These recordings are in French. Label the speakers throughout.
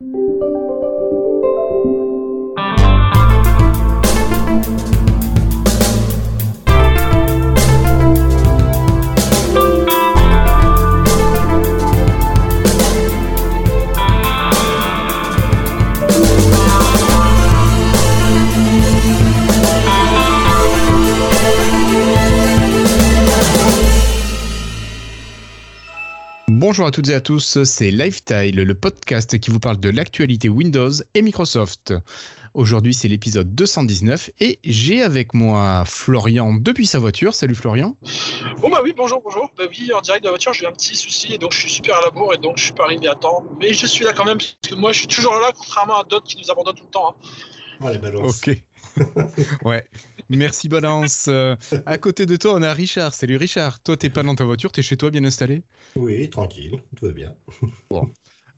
Speaker 1: Bonjour à toutes et à tous, c'est Lifestyle, le podcast qui vous parle de l'actualité Windows et Microsoft. Aujourd'hui, c'est l'épisode 219 et j'ai avec moi Florian depuis sa voiture. Salut Florian.
Speaker 2: Bon bah oui, bonjour, bonjour. Bah oui, en direct de la voiture, j'ai eu un petit souci et donc je suis super à la bourre et donc je suis pas arrivé à temps. Mais je suis là quand même parce que moi je suis toujours là, contrairement à d'autres qui nous abandonnent tout le temps.
Speaker 1: Hein. Ok. ouais. Merci Balance. Euh, à côté de toi, on a Richard. Salut Richard. Toi, t'es pas dans ta voiture, t'es chez toi bien installé?
Speaker 3: Oui, tranquille, tout va bien.
Speaker 1: bon.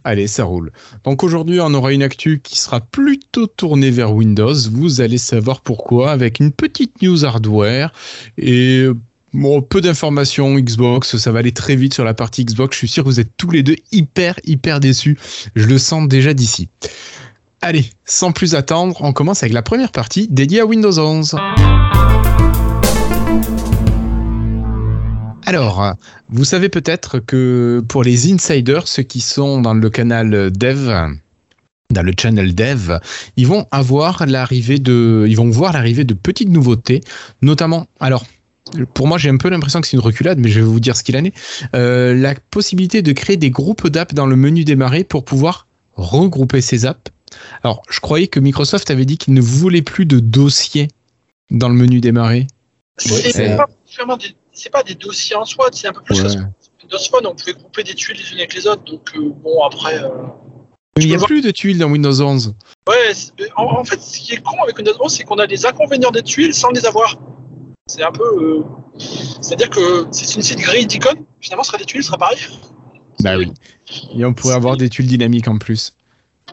Speaker 1: Allez, ça roule. Donc aujourd'hui, on aura une actu qui sera plutôt tournée vers Windows. Vous allez savoir pourquoi avec une petite news hardware et bon, peu d'informations Xbox. Ça va aller très vite sur la partie Xbox. Je suis sûr que vous êtes tous les deux hyper, hyper déçus. Je le sens déjà d'ici. Allez, sans plus attendre, on commence avec la première partie dédiée à Windows 11. Alors, vous savez peut-être que pour les insiders, ceux qui sont dans le canal Dev, dans le channel Dev, ils vont avoir l'arrivée de, ils vont voir l'arrivée de petites nouveautés, notamment, alors, pour moi, j'ai un peu l'impression que c'est une reculade, mais je vais vous dire ce qu'il en est. Euh, la possibilité de créer des groupes d'apps dans le menu démarrer pour pouvoir regrouper ces apps alors, je croyais que Microsoft avait dit qu'il ne voulait plus de dossiers dans le menu démarrer.
Speaker 2: C'est pas pas des dossiers en soi, c'est un peu plus ouais. que Windows Phone, on pouvait grouper des tuiles les unes avec les autres, donc euh, bon, après. Euh,
Speaker 1: il n'y a plus de tuiles dans Windows 11.
Speaker 2: Ouais, en, fait, ce qui est con avec Windows 11, c'est qu'on a des inconvénients des tuiles sans les avoir. C'est un peu. Euh, c'est-à-dire que c'est une site grille d'icônes, finalement, ce serait des tuiles, ce serait pareil.
Speaker 1: Bah oui. Et on pourrait avoir des tuiles dynamiques en plus.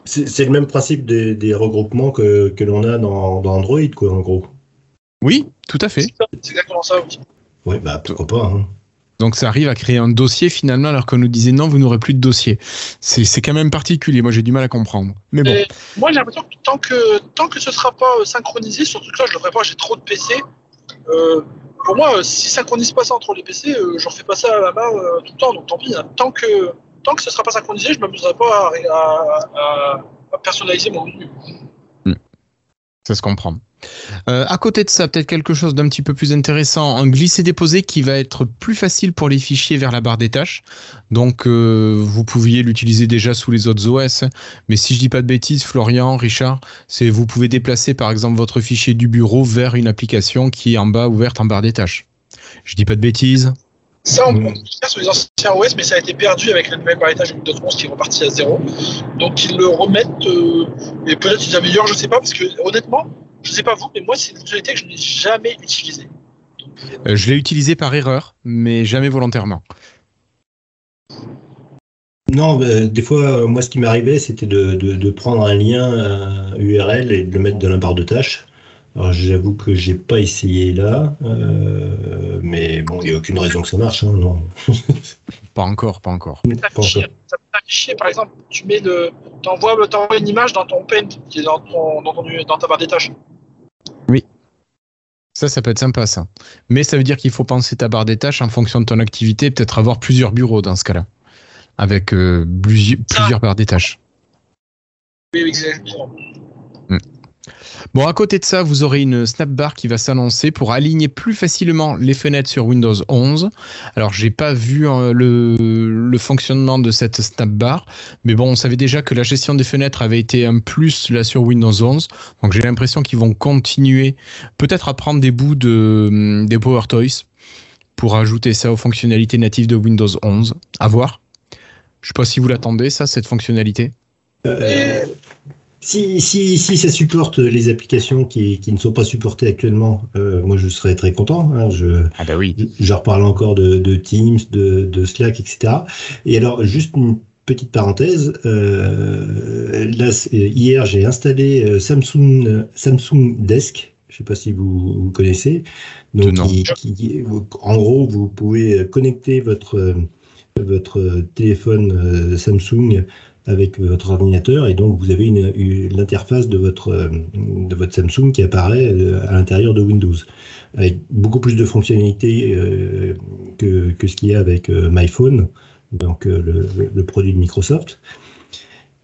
Speaker 3: C'est le même principe des, regroupements que, l'on a dans, Android, quoi, en gros.
Speaker 1: Oui, tout à fait.
Speaker 2: C'est exactement ça aussi.
Speaker 3: Oui, bah pourquoi pas. Hein.
Speaker 1: Donc ça arrive à créer un dossier finalement alors qu'on nous disait non, vous n'aurez plus de dossier. C'est quand même particulier, moi j'ai du mal à comprendre. Mais bon.
Speaker 2: moi j'ai l'impression que tant que tant que ce sera pas euh, synchronisé, surtout que là je le ferai pas, j'ai trop de PC. Euh, pour moi, euh, si synchronise pas ça entre les PC, je refais pas ça à la main tout le temps, donc tant pis. Hein. Tant que tant que ce ne sera pas synchronisé, je ne m'amuserai pas à, personnaliser mon menu.
Speaker 1: Ça se comprend. À côté de ça, peut-être quelque chose d'un petit peu plus intéressant, un glisser-déposer qui va être plus facile pour les fichiers vers la barre des tâches. Donc, euh, vous pouviez l'utiliser déjà sous les autres OS. Mais si je dis pas de bêtises, Florian, Richard, c'est vous pouvez déplacer par exemple votre fichier du bureau vers une application qui est en bas ouverte en barre des tâches. Je dis pas de bêtises.
Speaker 2: Ça, on peut faire sur les anciens OS, mais ça a été perdu avec le nouvel paretage de Windows 11 qui est reparti à zéro. Donc ils le remettent, euh, et peut-être ils améliorent, je ne sais pas, parce que honnêtement, je ne sais pas vous, mais moi, c'est une fonctionnalité que je n'ai jamais utilisée.
Speaker 1: Euh, je l'ai utilisé par erreur, mais jamais volontairement.
Speaker 3: Non, bah, des fois, moi, ce qui m'arrivait, c'était de, prendre un lien URL et de le mettre dans la barre de tâches. Alors j'avoue que j'ai pas essayé là, euh, mais bon, il n'y a aucune raison que ça marche, hein, non.
Speaker 1: pas encore, pas encore.
Speaker 2: Ça peut par exemple, tu mets le, t'envoies, une image dans ton pen qui est dans, ton, dans, ta barre des tâches.
Speaker 1: Oui. Ça, ça peut être sympa, ça. Mais ça veut dire qu'il faut penser ta barre des tâches en fonction de ton activité, peut-être avoir plusieurs bureaux dans ce cas-là, avec euh, plusieurs barres des tâches.
Speaker 2: Oui, exactement.
Speaker 1: Bon, à côté de ça, vous aurez une snapbar qui va s'annoncer pour aligner plus facilement les fenêtres sur Windows 11. Alors, j'ai pas vu euh, le, fonctionnement de cette snapbar, mais bon, on savait déjà que la gestion des fenêtres avait été un plus là sur Windows 11. Donc, j'ai l'impression qu'ils vont continuer, peut-être à prendre des bouts de hum, des Power Toys pour ajouter ça aux fonctionnalités natives de Windows 11. À voir. Je sais pas si vous l'attendez, ça, cette fonctionnalité.
Speaker 3: Euh, si, si, si ça supporte les applications qui, qui ne sont pas supportées actuellement, euh, moi je serais très content. Hein, je,
Speaker 1: ah bah oui.
Speaker 3: je, reparle encore de, de Teams, de, de, Slack, etc. Et alors, juste une petite parenthèse. Euh, là, hier, j'ai installé euh, Samsung, Samsung Desk. Je ne sais pas si vous, vous connaissez. Donc, qui, en gros, vous pouvez connecter votre, votre téléphone Samsung avec votre ordinateur et donc vous avez une, une- l'interface de votre, euh, de votre Samsung qui apparaît euh, à l'intérieur de Windows avec beaucoup plus de fonctionnalités euh, que, ce qu'il y a avec MyPhone, donc le produit de Microsoft.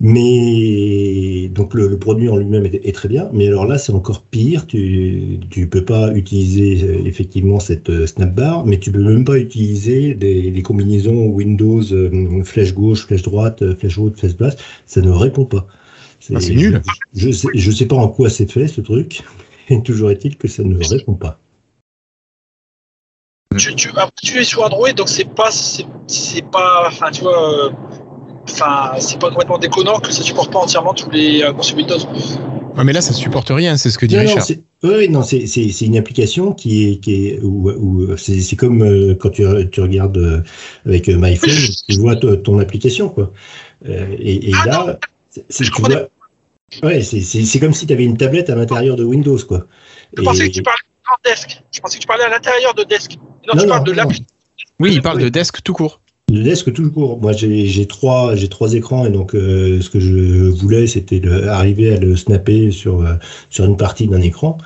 Speaker 3: Mais donc le, le produit en lui-même est, est très bien, mais alors là c'est encore pire. Tu tu peux pas utiliser euh, effectivement cette euh, snapbar, mais tu peux même pas utiliser des, les combinaisons Windows euh, flèche gauche, flèche droite, flèche haute, flèche basse. Ça ne répond pas.
Speaker 1: Ah, c'est nul.
Speaker 3: Je sais, je sais pas en quoi c'est fait ce truc. Et toujours est-il que ça ne répond pas.
Speaker 2: tu, tu, après, tu es sur Android, donc c'est pas, c'est, c'est pas, enfin, tu vois, euh, enfin, c'est pas complètement déconnant que ça supporte pas entièrement tous les euh, consoles Windows.
Speaker 1: Ah, mais là, ça supporte rien, c'est ce que dit
Speaker 3: Non,
Speaker 1: Richard.
Speaker 3: oui, non, c'est c'est c'est une application qui est qui est où, où c'est c'est comme euh, quand tu, tu regardes euh, avec euh, MyPhone, tu vois ton, application quoi. Euh, et, et
Speaker 2: Ah,
Speaker 3: là, c'est- ouais, c'est c'est c'est comme si tu avais une tablette à l'intérieur de Windows quoi.
Speaker 2: Je
Speaker 3: Et-
Speaker 2: pensais que tu parlais en desk. Je pensais que tu parlais à l'intérieur de desk. Non,
Speaker 3: Non,
Speaker 2: tu
Speaker 3: non,
Speaker 2: parles de
Speaker 3: non.
Speaker 2: l'appli.
Speaker 1: Oui, il parle de desk tout court.
Speaker 3: Le desk tout court. Moi, j'ai trois, j'ai trois écrans et donc euh, ce que je voulais, c'était arriver à le snapper sur euh, sur une partie d'un écran.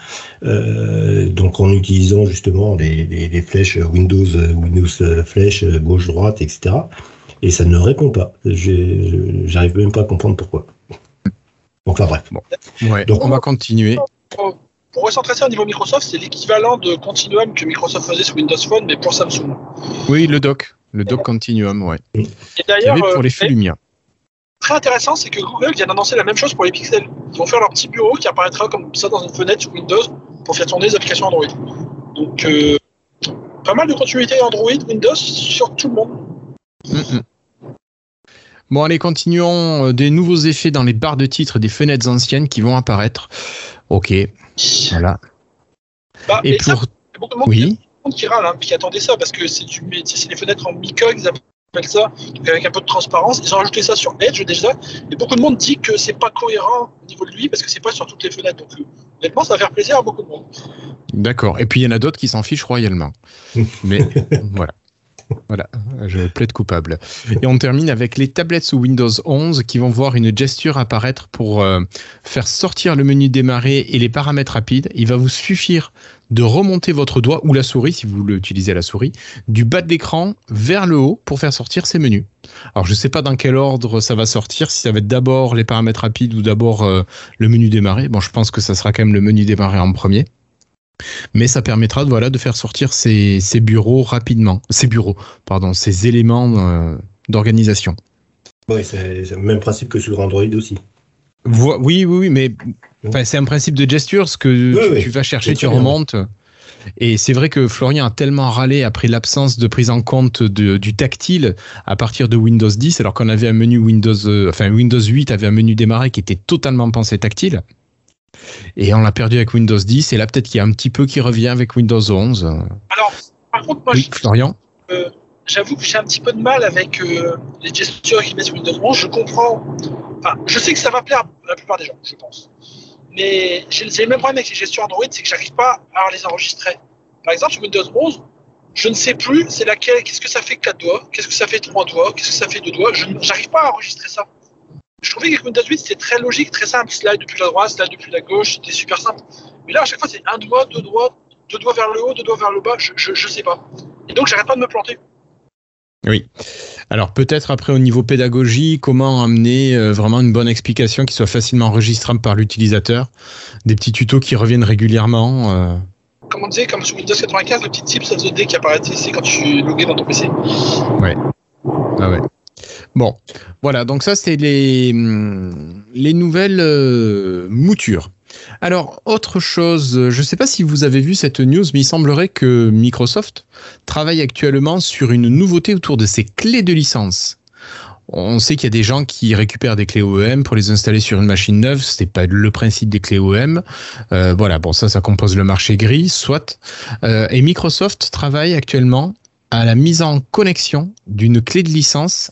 Speaker 3: Euh, donc en utilisant justement les, les, les flèches Windows, Windows flèche gauche droite, etc. Et ça ne répond pas. J'arrive même pas à comprendre pourquoi. Enfin bref.
Speaker 1: Ouais,
Speaker 3: Donc,
Speaker 1: on va continuer.
Speaker 2: Pour, pour recentrer ça au niveau Microsoft, c'est l'équivalent de Continuum que Microsoft faisait sur Windows Phone, mais pour Samsung.
Speaker 1: Oui, le doc. Le doc Continuum, ouais.
Speaker 2: Et
Speaker 1: Il y
Speaker 2: d'ailleurs,
Speaker 1: avait pour
Speaker 2: euh,
Speaker 1: les flux Lumia.
Speaker 2: très intéressant, c'est que Google vient d'annoncer la même chose pour les pixels. Ils vont faire leur petit bureau qui apparaîtra comme ça dans une fenêtre sur Windows pour faire tourner les applications Android. Donc, euh, pas mal de continuité Android, Windows sur tout le monde.
Speaker 1: Bon, allez, continuons. Euh, Des nouveaux effets dans les barres de titres des fenêtres anciennes qui vont apparaître. Ok, voilà.
Speaker 2: Bah,
Speaker 1: Et
Speaker 2: et ça,
Speaker 1: pour.
Speaker 2: il y a beaucoup de monde,
Speaker 1: Oui,
Speaker 2: monde qui râle, hein, qui attendait ça, parce que c'est du, c'est les fenêtres en micog, ils appellent ça, donc avec un peu de transparence. Ils ont rajouté ça sur Edge déjà, et beaucoup de monde dit que c'est pas cohérent au niveau de lui, parce que c'est pas sur toutes les fenêtres. Donc, euh, honnêtement, ça va faire plaisir à beaucoup de monde.
Speaker 1: d'accord. Et puis, il y en a d'autres qui s'en fichent royalement. Mais voilà. Voilà, je plaide coupable. Et on termine avec les tablettes sous Windows 11 qui vont voir une gesture apparaître pour euh, faire sortir le menu démarrer et les paramètres rapides. Il va vous suffire de remonter votre doigt ou la souris, si vous l'utilisez à la souris, du bas de l'écran vers le haut pour faire sortir ces menus. Alors je ne sais pas dans quel ordre ça va sortir, si ça va être d'abord les paramètres rapides ou d'abord euh, le menu démarrer. Bon, je pense que ça sera quand même le menu démarrer en premier. Mais ça permettra de, voilà, de faire sortir ces, ces bureaux rapidement. Ces bureaux, pardon, ces éléments euh, d'organisation.
Speaker 3: Ouais, c'est le même principe que sur Android aussi.
Speaker 1: Vo- Oui, oui, oui, mais c'est un principe de gesture, ce que
Speaker 3: Oui,
Speaker 1: tu,
Speaker 3: oui.
Speaker 1: tu vas chercher, tu
Speaker 3: bien.
Speaker 1: remontes. Et c'est vrai que Florian a tellement râlé après l'absence de prise en compte de- du tactile à partir de Windows 10, alors qu'on avait un menu Windows, euh, enfin Windows 8 avait un menu démarrer qui était totalement pensé tactile. Et on l'a perdu avec Windows 10, et là peut-être qu'il y a un petit peu qui revient avec Windows 11.
Speaker 2: Alors, par contre, moi,
Speaker 1: Oui, Florian
Speaker 2: je- j'avoue que j'ai un petit peu de mal avec euh, les gestures qu'ils mettent sur Windows 11. Je comprends. Enfin, je sais que ça va plaire à la plupart des gens, je pense. Mais j'ai le même problème avec les gestures Android, c'est que j'arrive pas à les enregistrer. Par exemple, sur Windows 11, je ne sais plus c'est laquelle, qu'est-ce que ça fait quatre doigts, qu'est-ce que ça fait trois doigts, qu'est-ce que ça fait deux doigts. Je n'arrive pas à enregistrer ça. Je trouvais qu'avec Windows 8, c'était très logique, très simple. Slide depuis la droite, slide depuis la gauche, c'était super simple. Mais là, à chaque fois, c'est un doigt, deux doigts, deux doigts vers le haut, deux doigts vers le bas, je, je, je sais pas. Et donc, j'arrête pas de me planter.
Speaker 1: Oui. Alors peut-être après au niveau pédagogie, comment amener euh, vraiment une bonne explication qui soit facilement enregistrable par l'utilisateur, des petits tutos qui reviennent régulièrement. euh.
Speaker 2: Comme on disait, comme sur Windows 95, le petit tips of the day qui apparaît, c'est quand tu logues dans ton PC.
Speaker 1: Ah ouais. Bon, voilà, donc ça c'est les, hum, les nouvelles euh, moutures. Alors, autre chose, je ne sais pas si vous avez vu cette news, mais il semblerait que Microsoft travaille actuellement sur une nouveauté autour de ses clés de licence. On sait qu'il y a des gens qui récupèrent des clés OEM pour les installer sur une machine neuve. C'est pas le principe des clés OEM. Euh, voilà, bon ça, ça compose le marché gris, soit. Euh, et Microsoft travaille actuellement à la mise en connexion d'une clé de licence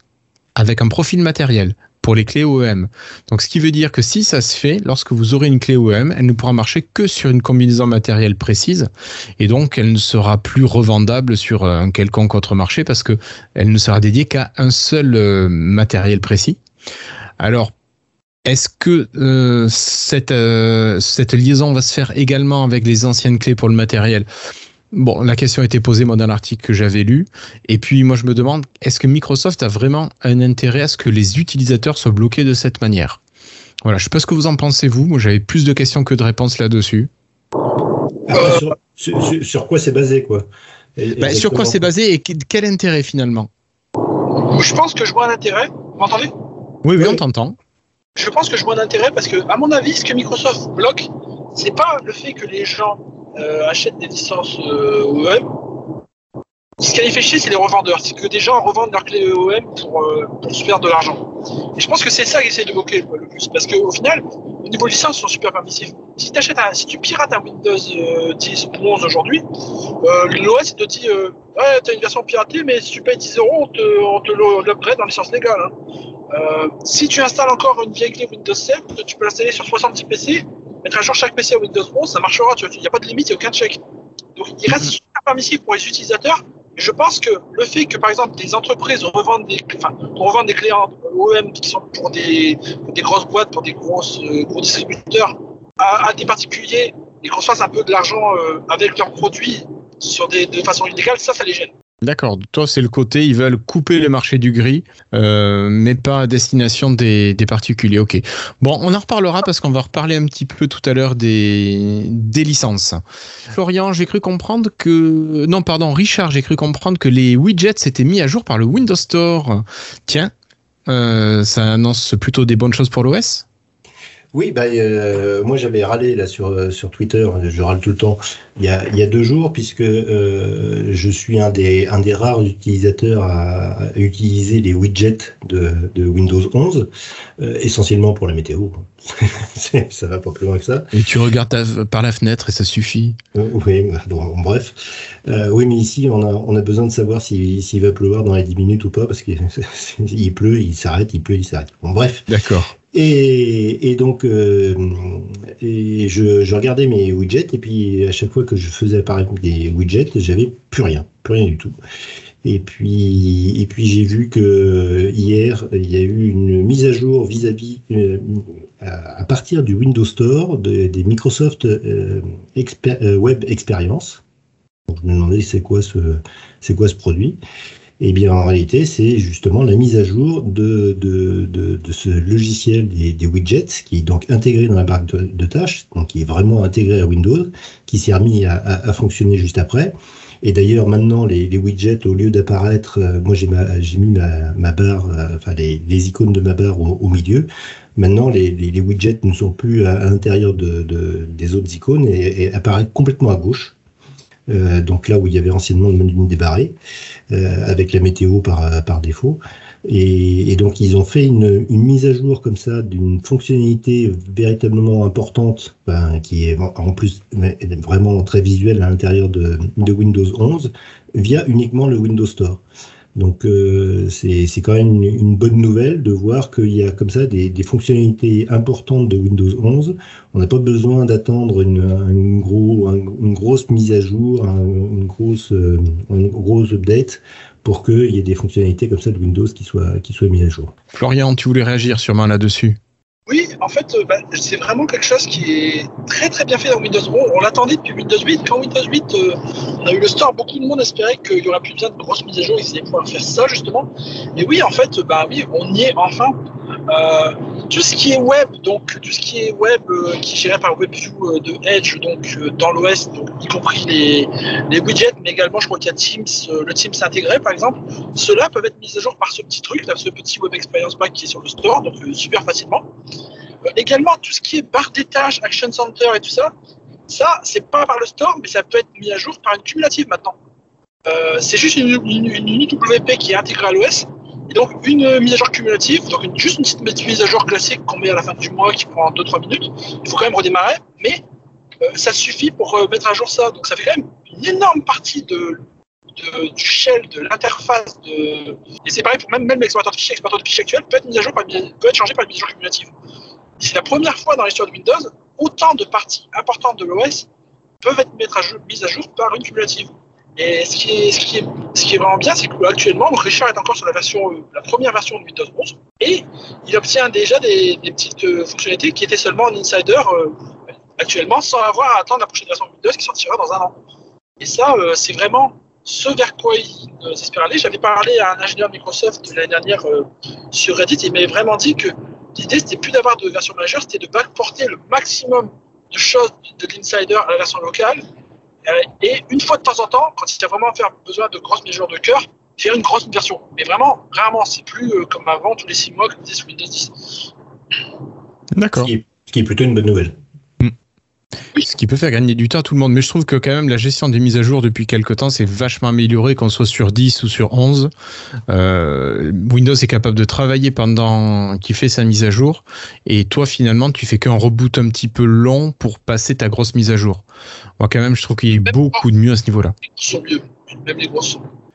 Speaker 1: avec un profil matériel pour les clés OEM. Donc, ce qui veut dire que si ça se fait, lorsque vous aurez une clé OEM, elle ne pourra marcher que sur une combinaison matérielle précise, et donc elle ne sera plus revendable sur un quelconque autre marché parce que elle ne sera dédiée qu'à un seul euh, matériel précis. Alors, est-ce que euh, euh, cette liaison va se faire également avec les anciennes clés pour le matériel? Bon, la question a été posée moi dans l'article que j'avais lu. Et puis moi je me demande, est-ce que Microsoft a vraiment un intérêt à ce que les utilisateurs soient bloqués de cette manière? Voilà, je sais pas ce que vous en pensez vous. Moi j'avais plus de questions que de réponses là-dessus.
Speaker 3: sur, quoi c'est basé quoi?
Speaker 1: Bah, Sur quoi c'est basé et quel intérêt finalement?
Speaker 2: Je pense que je vois un intérêt. Vous m'entendez?
Speaker 1: Oui, oui, on t'entend
Speaker 2: je pense que je vois un intérêt parce que, à mon avis, ce que Microsoft bloque, c'est pas le fait que les gens euh, achètent des licences euh, OEM. Ce qui les fait chier, c'est les revendeurs. C'est que des gens revendent leurs clés OEM pour, euh, se faire de l'argent. Et je pense que c'est ça qu'ils essaient de bloquer le plus. Parce qu'au final, au niveau licence, ils sont super permissifs. Si, un, si tu pirates un Windows 10 ou 11 aujourd'hui, l'OS te dit Ouais, tu as une version piratée, mais si tu payes 10 euros, on te, on te l'upgrade en licence légale. Hein. Euh, si tu installes encore une vieille clé Windows 7, tu peux l'installer sur 70 PC, mettre à jour chaque PC à Windows 11, ça marchera, il n'y a pas de limite, il n'y a aucun check. Donc il reste super permissif pour les utilisateurs. Je pense que le fait que par exemple des entreprises revendent des, enfin, revendent des clés OEM qui sont pour des, des grosses boîtes, pour des grosses, euh, gros distributeurs, à, des particuliers et qu'on se fasse un peu de l'argent euh, avec leurs produits sur des, de façon illégale, ça, ça les gêne.
Speaker 1: D'accord. Toi, c'est le côté, ils veulent couper les marchés du gris, euh, mais pas à destination des, particuliers. Ok. Bon, on en reparlera parce qu'on va reparler un petit peu tout à l'heure des, des licences. Florian, j'ai cru comprendre que... Non, pardon, Richard, j'ai cru comprendre que les widgets s'étaient mis à jour par le Windows Store. Tiens, euh, ça annonce plutôt des bonnes choses pour l'OS
Speaker 3: oui, bah, euh, moi j'avais râlé là sur, euh, sur Twitter, je râle tout le temps, il y a, il y a deux jours, puisque euh, je suis un des, un des rares utilisateurs à, utiliser les widgets de, de Windows 11, essentiellement pour la météo. ça va pas plus loin que ça.
Speaker 1: Et tu regardes par la fenêtre et ça suffit.
Speaker 3: oui, bon, bref. oui, mais ici on a, on a besoin de savoir s'il va pleuvoir dans les 10 minutes ou pas, parce qu'il pleut, il s'arrête, il pleut, il s'arrête. Bon, bref.
Speaker 1: D'accord.
Speaker 3: Et, donc, euh, je, regardais mes widgets, et puis à chaque fois que je faisais apparaître des widgets, j'avais plus rien, plus rien du tout. Et puis, et puis j'ai vu que hier, il y a eu une mise à jour vis-à-vis, euh, à, partir du Windows Store des Microsoft euh, Web Experience. je me demandais c'est quoi ce, c'est quoi ce produit? Eh bien, en réalité, c'est justement la mise à jour de, de, de, ce logiciel des, des, widgets, qui est donc intégré dans la barre de, tâches, donc qui est vraiment intégré à Windows, qui s'est remis à, fonctionner juste après. Et d'ailleurs, maintenant, les, widgets, au lieu d'apparaître, euh, moi j'ai mis ma, barre, euh, enfin les, les, icônes de ma barre au, milieu. Maintenant, les, widgets ne sont plus à, l'intérieur de, des autres icônes et apparaissent complètement à gauche. Euh, donc là où il y avait anciennement le menu débarré, euh, avec la météo par, par défaut. Et, et, donc ils ont fait une, une mise à jour comme ça d'une fonctionnalité véritablement importante, ben, qui est en plus vraiment très visuelle à l'intérieur de, de Windows 11, via uniquement le Windows Store. Donc euh, c'est quand même une, bonne nouvelle de voir qu'il y a comme ça des, des, fonctionnalités importantes de Windows 11. On n'a pas besoin d'attendre une, une, gros, une, grosse mise à jour, une grosse, euh, une grosse update pour qu'il y ait des fonctionnalités comme ça de Windows qui soient, qui soient mises à jour.
Speaker 1: Florian, tu voulais réagir sûrement là-dessus?
Speaker 2: Oui, en fait, euh, bah, c'est vraiment quelque chose qui est très très bien fait dans Windows 11. On l'attendait depuis Windows 8. Quand Windows 8, euh, on a eu le store, beaucoup de monde espérait qu'il y aurait plus besoin de grosses mises à jour, ils allaient pouvoir faire ça justement. Et oui, en fait, bah oui, on y est enfin. Euh, tout ce qui est web, donc tout ce qui est web euh, qui est géré par WebView euh, de Edge, donc dans l'OS, y compris les, les, widgets, mais également je crois qu'il y a Teams, le Teams intégré par exemple, ceux-là peuvent être mis à jour par ce petit truc, ce petit Web Experience Pack qui est sur le store, donc super facilement. également tout ce qui est barre des tâches, Action Center et tout ça, ça c'est pas par le store, mais ça peut être mis à jour par une cumulative maintenant. c'est juste une, une, qui est intégrée à l'OS et donc une mise à jour cumulative, donc juste une petite mise à jour classique qu'on met à la fin du mois qui prend 2-3 minutes. Il faut quand même redémarrer, mais euh, ça suffit pour euh, mettre à jour ça. Donc ça fait quand même une énorme partie de du shell, de l'interface. De... Et c'est pareil pour même, même l'explorateur de fichiers. L'explorateur de fichiers actuel peut être, mis à jour par, peut être changé par une mise à jour cumulative. C'est la première fois dans l'histoire de Windows, autant de parties importantes de l'OS peuvent être mises à jour par une cumulative. Et ce qui est, vraiment bien, c'est qu'actuellement, Richard est encore sur la version, euh, la première version de Windows 11 et il obtient déjà des, petites euh, fonctionnalités qui étaient seulement en insider euh, actuellement sans avoir à attendre la prochaine version de Windows qui sortira dans un an. Et ça, c'est vraiment ce vers quoi ils espèrent aller. J'avais parlé à un ingénieur Microsoft l'année dernière sur Reddit, il m'avait vraiment dit que l'idée, c'était plus d'avoir de version majeure, c'était de backporter le maximum de choses de l'insider à la version locale. Euh, et une fois de temps en temps, quand il y a vraiment faire besoin de grosses mesures de cœur, faire une grosse version. Mais vraiment, rarement, c'est plus euh, comme avant, tous les 6 mois, comme disait sur Windows 10.
Speaker 1: D'accord.
Speaker 3: Ce qui est plutôt une bonne nouvelle.
Speaker 1: Ce qui peut faire gagner du temps à tout le monde. Mais je trouve que quand même la gestion des mises à jour depuis quelques temps, c'est vachement amélioré, qu'on soit sur 10 ou sur 11. Euh, Windows est capable de travailler pendant qu'il fait sa mise à jour. Et toi, finalement, tu fais qu'un reboot un petit peu long pour passer ta grosse mise à jour. Moi, quand même, je trouve qu'il y a beaucoup de mieux à ce niveau-là.
Speaker 2: Les grosses sont mieux. Même les grosses sont mieux.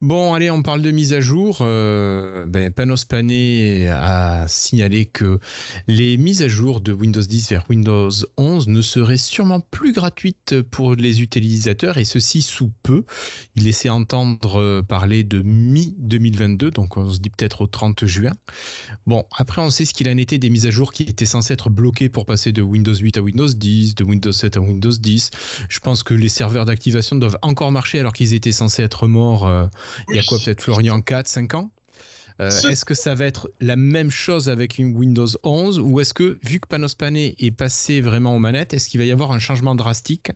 Speaker 1: Bon, allez, on parle de mise à jour. Euh, ben, Panos Panay a signalé que les mises à jour de Windows 10 vers Windows 11 ne seraient sûrement plus gratuites pour les utilisateurs et ceci sous peu. Il laissait entendre euh, parler de mi-2022, donc on se dit peut-être au 30 juin. Bon, après on sait ce qu'il en était des mises à jour qui étaient censées être bloquées pour passer de Windows 8 à Windows 10, de Windows 7 à Windows 10. Je pense que les serveurs d'activation doivent encore marcher alors qu'ils étaient censés être morts. euh, il y a quoi peut-être Florian 4, 5 ans? Euh,
Speaker 2: Ce-
Speaker 1: Est-ce que ça va être la même chose avec une Windows 11 ou est-ce que vu que Panos Panay est passé vraiment aux manettes, est-ce qu'il va y avoir un changement drastique?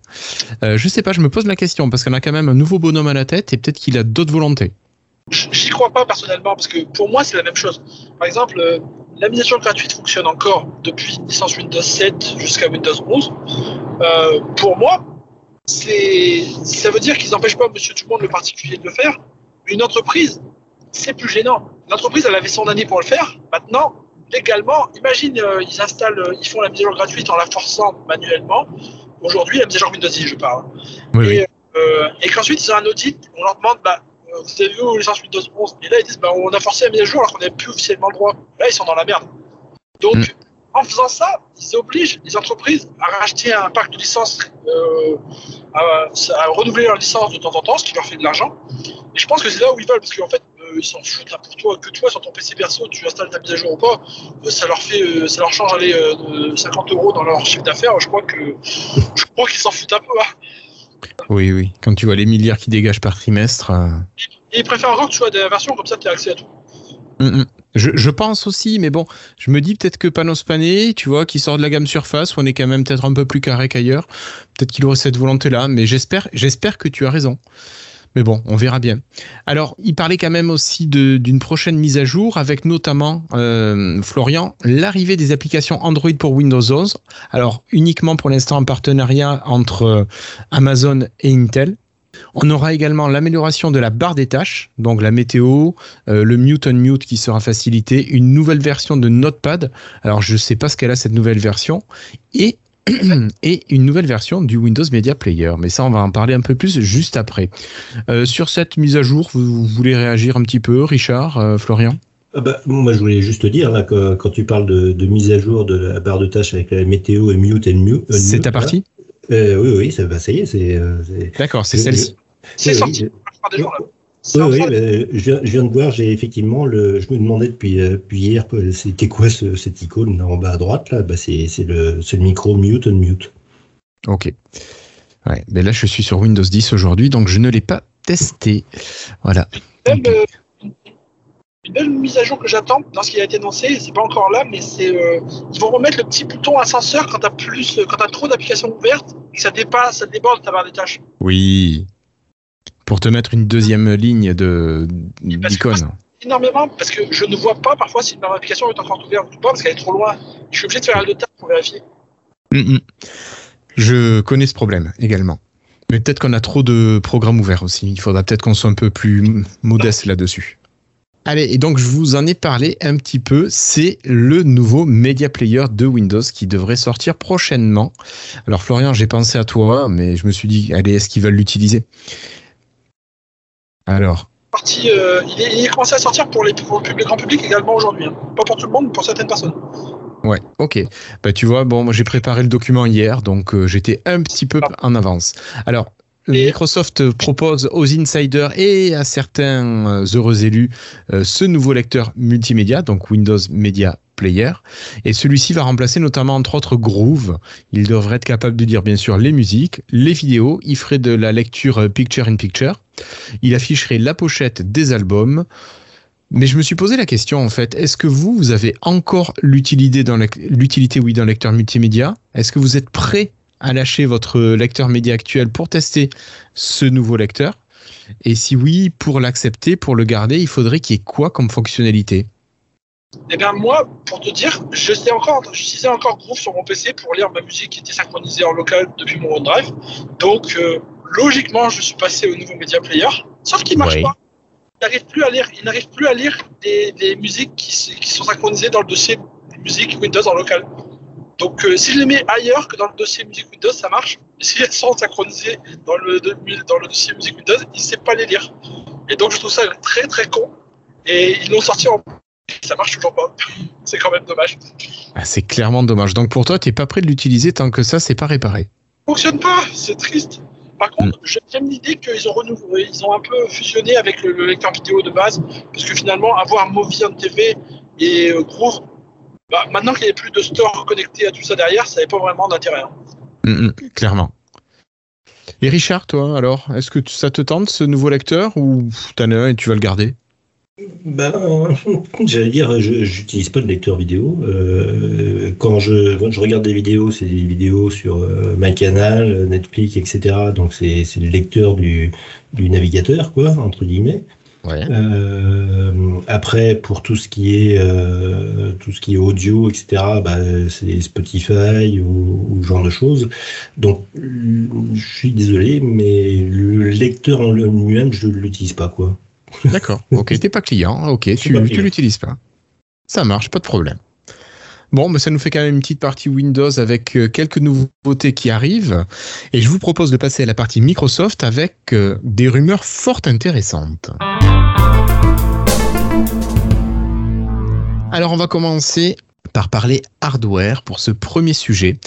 Speaker 1: Euh, Je sais pas, je me pose la question parce qu'on a quand même un nouveau bonhomme à la tête et peut-être qu'il a d'autres volontés.
Speaker 2: J'y crois pas personnellement parce que pour moi c'est la même chose. Par exemple, euh, la mise à jour gratuite fonctionne encore depuis licence Windows 7 jusqu'à Windows 11. Euh, pour moi, c'est ça veut dire qu'ils n'empêchent pas Monsieur Tout le monde le particulier de le faire. Une entreprise, c'est plus gênant. L'entreprise elle avait son année pour le faire. Maintenant, légalement, imagine euh, ils installent, euh, ils font la mise à jour gratuite en la forçant manuellement. Aujourd'hui, la mise à jour Windows 10, je parle.
Speaker 1: Oui,
Speaker 2: Et, euh, et qu'ensuite ils ont un audit, on leur demande bah, euh, vous avez vu où licence Windows 11 Et là ils disent bah, on a forcé la mise à jour alors qu'on n'avait plus officiellement le droit. Là ils sont dans la merde. Donc
Speaker 1: Mm.
Speaker 2: En faisant ça, ils obligent les entreprises à racheter un parc de licences, euh, à, à renouveler leur licence de temps en temps, ce qui leur fait de l'argent. Et je pense que c'est là où ils veulent parce qu'en fait euh, ils s'en foutent là, pour toi que toi sur ton PC perso tu installes ta mise à jour ou pas, euh, ça leur fait ça leur change aller euh, de 50 euros dans leur chiffre d'affaires. Je crois que je crois qu'ils s'en foutent un peu. hein.
Speaker 1: oui, oui. Quand tu vois les milliards qui dégagent par trimestre.
Speaker 2: Et ils préfèrent encore que tu sois des versions comme ça, tu as accès à tout.
Speaker 1: Mm, mm. Je, pense aussi, mais bon, je me dis peut-être que Panos Panay, tu vois, qui sort de la gamme Surface, on est quand même peut-être un peu plus carré qu'ailleurs, peut-être qu'il aurait cette volonté-là, mais j'espère, j'espère que tu as raison. Mais bon, on verra bien. Alors, il parlait quand même aussi d'une prochaine mise à jour, avec notamment, euh, Florian, l'arrivée des applications Android pour Windows 11. Alors, uniquement pour l'instant en partenariat entre euh, Amazon et Intel. On aura également l'amélioration de la barre des tâches, donc la météo, euh, le mute unmute qui sera facilité, une nouvelle version de Notepad. Alors je sais pas ce qu'elle a cette nouvelle version et et une nouvelle version du Windows Media Player. Mais ça, on va en parler un peu plus juste après. Euh, sur cette mise à jour, vous, vous voulez réagir un petit peu, Richard, euh, Florian?
Speaker 3: Ah bah, moi, je voulais juste te dire, là, que, quand tu parles de, de mise à jour de la barre de tâches avec la météo et mute and mute.
Speaker 1: C'est ta partie?
Speaker 3: Euh, Oui, oui, ça, bah, ça y est, c'est.
Speaker 1: D'accord, c'est celle-ci.
Speaker 2: C'est
Speaker 3: oui,
Speaker 2: sorti.
Speaker 3: je- Oui, euh, je, viens, de voir, j'ai effectivement, le, je me demandais depuis, euh, depuis hier, c'était quoi ce, cette icône là, en bas à droite, là bah, c'est c'est le, c'est le micro mute unmute.
Speaker 1: Ok. Ouais, mais là, je suis sur Windows 10 aujourd'hui, donc je ne l'ai pas testé. Voilà.
Speaker 2: Même, euh, une belle mise à jour que j'attends dans ce qui a été annoncé, c'est pas encore là, mais c'est euh, ils vont remettre le petit bouton ascenseur quand t'as plus, quand t'as trop d'applications ouvertes et que ça dépasse, ça déborde ta barre des tâches.
Speaker 1: Oui. Pour te mettre une deuxième ligne de d'icône.
Speaker 2: Énormément, parce que je ne vois pas parfois si ma application est encore ouverte ou pas, parce qu'elle est trop loin. Je suis obligé de faire le tap pour vérifier.
Speaker 1: Mm, mm. Je connais ce problème également. Mais peut-être qu'on a trop de programmes ouverts aussi. Il faudra peut-être qu'on soit un peu plus modeste là-dessus. Allez, et donc je vous en ai parlé un petit peu. C'est le nouveau Media Player de Windows qui devrait sortir prochainement. Alors Florian, j'ai pensé à toi, mais je me suis dit, allez, est-ce qu'ils veulent l'utiliser? Alors,
Speaker 2: Parti, euh, il, est, il est commencé à sortir pour, les, pour le, grand public également aujourd'hui. hein. Pas pour tout le monde, mais pour certaines personnes.
Speaker 1: Ouais, ok. Bah tu vois, bon, j'ai préparé le document hier, donc euh, j'étais un petit peu en avance. Alors, Microsoft propose aux insiders et à certains heureux élus ce nouveau lecteur multimédia, donc Windows Media Player. Et celui-ci va remplacer notamment entre autres Groove. Il devrait être capable de lire bien sûr les musiques, les vidéos. Il ferait de la lecture picture in picture. Il afficherait la pochette des albums. Mais je me suis posé la question en fait, est-ce que vous, vous avez encore l'utilité dans l'utilité oui d'un lecteur multimédia? Est-ce que vous êtes prêt à lâcher votre lecteur média actuel pour tester ce nouveau lecteur? Et si oui, pour l'accepter, pour le garder, il faudrait qu'il y ait quoi comme fonctionnalité?
Speaker 2: Eh bien, moi, pour te dire, je sais encore, j'utilisais encore Groove sur mon PC pour lire ma musique qui était synchronisée en local depuis mon OneDrive. Donc, euh, logiquement, je suis passé au nouveau Media Player. Sauf qu'il marche pas. Il n'arrive plus à lire, il n'arrive plus à lire des, musiques qui, sont synchronisées dans le dossier musique Windows en local. Donc, euh, si je les mets ailleurs que dans le dossier musique Windows, ça marche. Et si elles sont synchronisées dans le, dans le dossier musique Windows, il ne sait pas les lire. Et donc, je trouve ça très très con. Et ils l'ont sorti en ça marche toujours pas. c'est quand même dommage.
Speaker 1: Ah, c'est clairement dommage. Donc pour toi, tu n'es pas prêt de l'utiliser tant que ça, c'est pas réparé.
Speaker 2: Fonctionne pas, c'est triste. Par contre, mm. j'aime l'idée qu'ils ont renouvelé, ils ont un peu fusionné avec le, lecteur vidéo de base, parce que finalement, avoir Movie on TV et euh, Groove, bah, maintenant qu'il n'y a plus de store connecté à tout ça derrière, ça n'avait pas vraiment d'intérêt. Hein.
Speaker 1: Mm, mm, clairement. Et Richard, toi, alors, est-ce que ça te tente ce nouveau lecteur ou t'en as un et tu vas le garder?
Speaker 3: Ben, j'allais dire, je n'utilise pas de lecteur vidéo. Euh, quand, je, je regarde des vidéos, c'est des vidéos sur euh, canal, Netflix, etc. Donc c'est le lecteur du, du, navigateur, quoi, entre guillemets. Euh, après, pour tout ce qui est euh, tout ce qui est audio, etc. Bah, c'est Spotify ou, ou, genre de choses. Donc, je suis désolé, mais le lecteur en lui-même, je ne l'utilise pas, quoi.
Speaker 1: D'accord. Ok, t'es pas client. Ok, tu, tu l'utilises pas. Ça marche, pas de problème. Bon, mais ça nous fait quand même une petite partie Windows avec euh, quelques nouveautés qui arrivent. Et je vous propose de passer à la partie Microsoft avec euh, des rumeurs fort intéressantes. Alors, on va commencer par parler hardware pour ce premier sujet.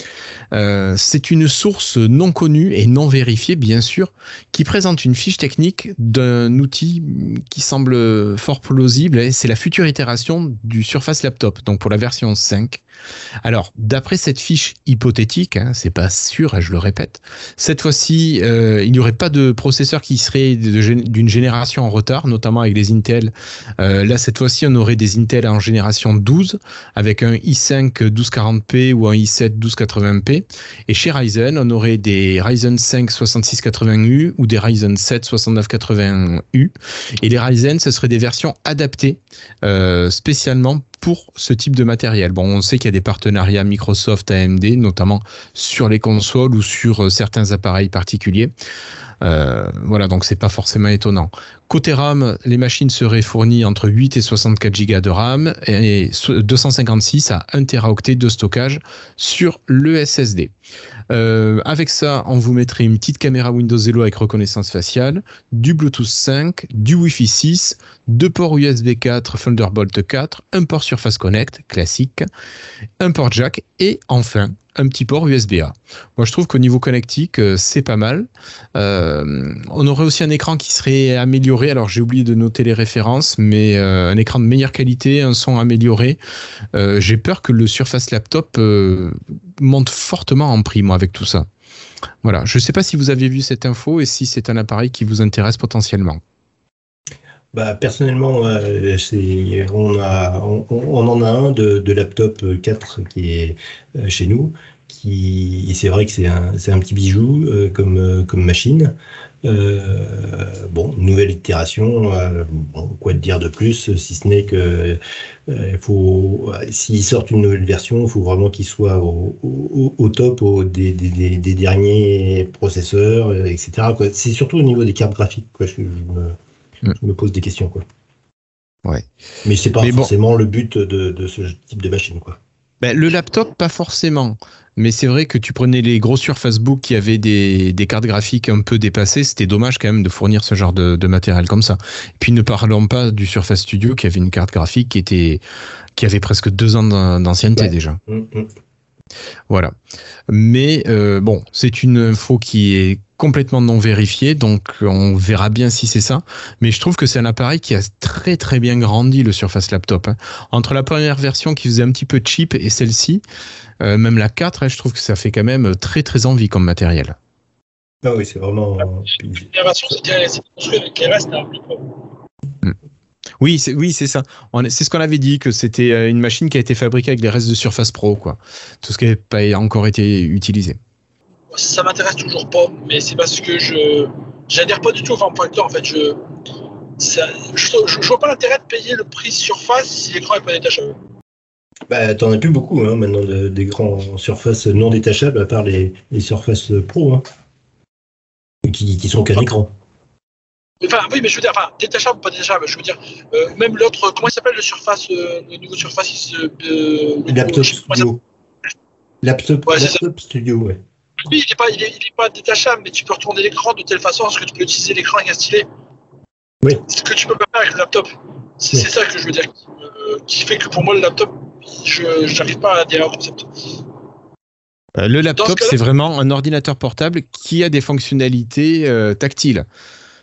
Speaker 1: Euh, c'est une source non connue et non vérifiée, bien sûr, qui présente une fiche technique d'un outil qui semble fort plausible. C'est la future itération du Surface Laptop, donc pour la version 5. Alors, d'après cette fiche hypothétique, hein, c'est pas sûr, hein, je le répète, cette fois-ci, euh, il n'y aurait pas de processeur qui serait d'une génération en retard, notamment avec les Intel. Euh, là, cette fois-ci, on aurait des Intel en génération 12 avec un i5 1240p ou un i7 1280p. Et chez Ryzen, on aurait des Ryzen 5 6680U ou des Ryzen 7 6980U. Et les Ryzen, ce seraient des versions adaptées euh, spécialement pour ce type de matériel. Bon, on sait qu'il y a des partenariats Microsoft AMD, notamment sur les consoles ou sur euh, certains appareils particuliers. Euh, voilà, donc c'est pas forcément étonnant. Côté RAM, les machines seraient fournies entre 8 et 64 Go de RAM et 256 à 1 Teraoctet de stockage sur le SSD. Euh, avec ça, on vous mettrait une petite caméra Windows Hello avec reconnaissance faciale, du Bluetooth 5, du Wi-Fi 6, deux ports USB 4 Thunderbolt 4, un port Surface Connect classique, un port jack et enfin un petit port USB-A. Moi, je trouve qu'au niveau connectique, euh, c'est pas mal. Euh, on aurait aussi un écran qui serait amélioré. Alors, j'ai oublié de noter les références, mais euh, un écran de meilleure qualité, un son amélioré. j'ai peur que le Surface Laptop monte fortement en prix, moi, avec tout ça. Voilà. Je ne sais pas si vous avez vu cette info et si c'est un appareil qui vous intéresse potentiellement.
Speaker 3: Bah, personnellement, on, a, on, en a un de, laptop 4 qui est euh, chez nous. Qui, c'est vrai que c'est un, un, petit bijou euh, comme, euh, comme machine. bon, nouvelle itération, quoi te dire de plus, si ce n'est que faut, s'ils sortent une nouvelle version, il faut vraiment qu'il soit au, au, top des, des, des, derniers processeurs, etc. C'est surtout au niveau des cartes graphiques. Quoi, Mm. je me pose des questions. Quoi.
Speaker 1: Ouais.
Speaker 3: Mais c'est pas forcément le but de, ce type de machine. Quoi.
Speaker 1: Ben, le laptop, pas forcément. Mais c'est vrai que tu prenais les gros sur Facebook qui avaient des, cartes graphiques un peu dépassées. C'était dommage quand même de fournir ce genre de, matériel comme ça. Et puis ne parlons pas du Surface Studio qui avait une carte graphique qui était qui avait presque deux ans d'ancienneté déjà. Mm, mm. Voilà. Mais euh, bon, c'est une info qui est complètement non vérifié, donc on verra bien si c'est ça. Mais je trouve que c'est un appareil qui a très très bien grandi le Surface Laptop. Hein. Entre la première version qui faisait un petit peu cheap et celle-ci, euh, même la 4, hein, je trouve que ça fait quand même très très envie comme matériel.
Speaker 3: Ah oui, c'est vraiment.
Speaker 1: Oui, c'est oui, c'est ça. C'est ce qu'on avait dit que c'était euh, une machine qui a été fabriquée avec les restes de Surface Pro, quoi. Tout ce qui n'a pas encore été utilisé
Speaker 2: ça m'intéresse toujours pas, mais c'est parce que je j'adhère pas du tout au form factor. En fait, je, je, vois pas l'intérêt de payer le prix surface si l'écran est pas détachable.
Speaker 3: Bah, t'en as plus beaucoup hein, maintenant d'écrans surface non détachables à part les, les Surface Pro hein, qui, qui sont qu'un écran.
Speaker 2: Enfin, oui, mais je veux dire, enfin, détachable ou pas détachable, je veux dire, euh, même l'autre, comment il s'appelle le Surface, euh, le nouveau Surface
Speaker 3: euh, Laptop Studio. Laptop, laptop Studio, ouais.
Speaker 2: Oui, il n'est pas, il est, pas détachable, mais tu peux retourner l'écran de telle façon à ce que tu peux utiliser l'écran avec un stylet.
Speaker 3: Oui.
Speaker 2: Ce que tu peux pas faire avec le laptop. C'est ça que je veux dire. Euh, qui fait que pour moi, le laptop, je n'arrive pas à adhérer au concept.
Speaker 1: Euh, le laptop, c'est vraiment un ordinateur portable qui a des fonctionnalités euh, tactiles.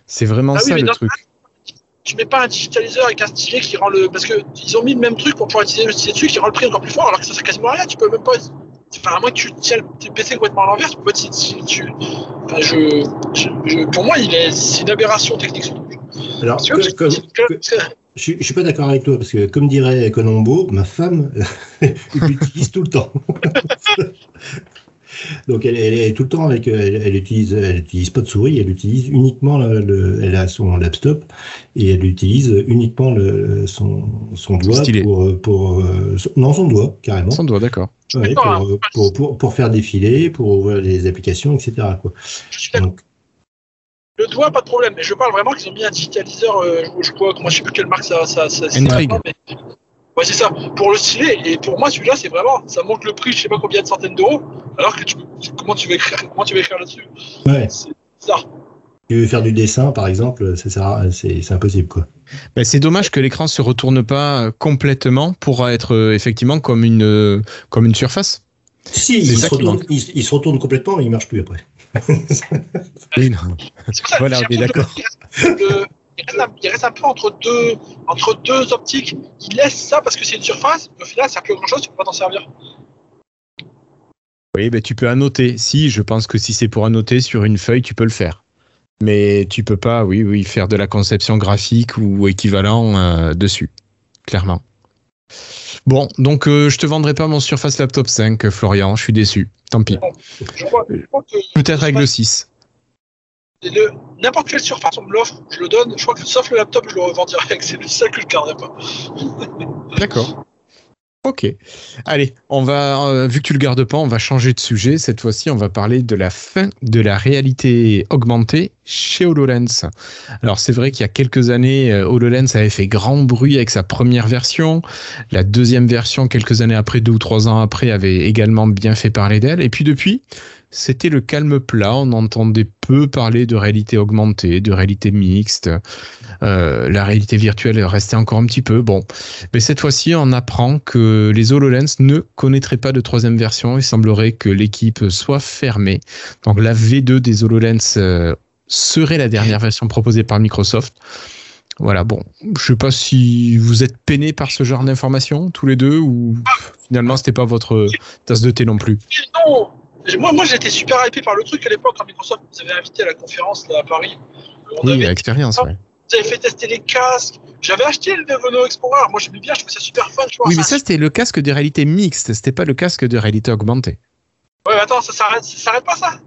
Speaker 1: C'est vraiment ah ça le truc.
Speaker 2: tu mets pas un digitaliseur avec un stylet qui rend le. Parce qu'ils ont mis le même truc pour pouvoir utiliser le stylet dessus qui rend le prix encore plus fort alors que ça sert quasiment rien. Tu peux même pas Enfin, à moins que tu tiens le PC complètement à l'envers, tu peux pas si, tu. Enfin, je, je, pour moi, il est, c'est une aberration technique.
Speaker 3: Alors, que, je, ne suis pas d'accord avec toi parce que, comme dirait Colombo, ma femme l'utilise tout le temps. Donc elle, est tout le temps avec, elle, elle utilise, elle utilise pas de souris, elle utilise uniquement le, elle a son laptop et elle utilise uniquement le, son, son doigt pour, pour, euh, non son doigt carrément.
Speaker 1: Son doigt, d'accord.
Speaker 3: Ouais, pour, pour, pour, pour, faire défiler, pour ouvrir les applications, etc. Quoi.
Speaker 2: Donc, le doigt, pas de problème, mais je parle vraiment qu'ils ont mis un digitaliseur, euh, je, crois, moi je sais plus quelle marque ça, ça, ça mais, Ouais, c'est ça. Pour le stylet, et pour moi, celui-là, c'est vraiment, ça monte le prix, je sais pas combien de centaines d'euros, alors que tu, comment tu vas écrire, comment tu vas écrire là-dessus?
Speaker 3: Ouais. C'est ça. Tu veux faire du dessin, par exemple, c'est impossible, quoi.
Speaker 1: Ben, c'est dommage que l'écran se retourne pas complètement pour être euh, effectivement comme une, euh, comme une surface.
Speaker 3: Si, il se, retourne, il, se, retourne, complètement, mais il marche plus après.
Speaker 1: oui, non. Voilà, on est d'accord
Speaker 2: il reste, un, peu entre deux, entre deux optiques. Il laisse ça parce que c'est une surface, mais au final, ça sert plus grand chose, tu peux pas t'en servir.
Speaker 1: Oui, ben, tu peux annoter. Si, je pense que si c'est pour annoter sur une feuille, tu peux le faire. Mais tu peux pas, oui, oui, faire de la conception graphique ou équivalent euh, dessus, clairement. Bon, donc euh, je te vendrai pas mon Surface Laptop 5, Florian, je suis déçu. Tant pis. Peut-être avec le 6
Speaker 2: n'importe quelle surface on me l'offre, je le donne. Je crois que sauf le laptop, je le revends direct. C'est le seul que je garderai pas.
Speaker 1: D'accord. Ok. Allez, on va, euh, vu que tu le gardes pas, on va changer de sujet. Cette fois-ci, on va parler de la fin de la réalité augmentée chez HoloLens. Alors, c'est vrai qu'il y a quelques années, euh, HoloLens avait fait grand bruit avec sa première version. La deuxième version, quelques années après, deux ou trois ans après, avait également bien fait parler d'elle. Et puis depuis, c'était le calme plat. On entendait peu parler de réalité augmentée, de réalité mixte. Euh, la réalité virtuelle restait encore un petit peu. Bon, mais cette fois-ci, on apprend que les HoloLens ne connaîtraient pas de troisième version. Il semblerait que l'équipe soit fermée. Donc la V2 des HoloLens euh, serait la dernière version proposée par Microsoft. Voilà, bon, je sais pas si vous êtes peiné par ce genre d'informations, tous les deux, ou finalement c'était pas votre tasse de thé non plus.
Speaker 2: Moi, moi j'étais super hypé par le truc à l'époque quand Microsoft nous avait invité à la conférence là, à Paris.
Speaker 1: On oui, l'expérience, ouais.
Speaker 2: Vous avez fait tester les casques. J'avais acheté le Renault Explorer. Moi, j'aimais bien, je trouvais ça super fun. Je
Speaker 1: oui, mais ça, c'était le casque de réalité mixte. C'était pas le casque de réalité augmentée.
Speaker 2: Ouais, mais attends, ça s'arrête, ça s'arrête pas ça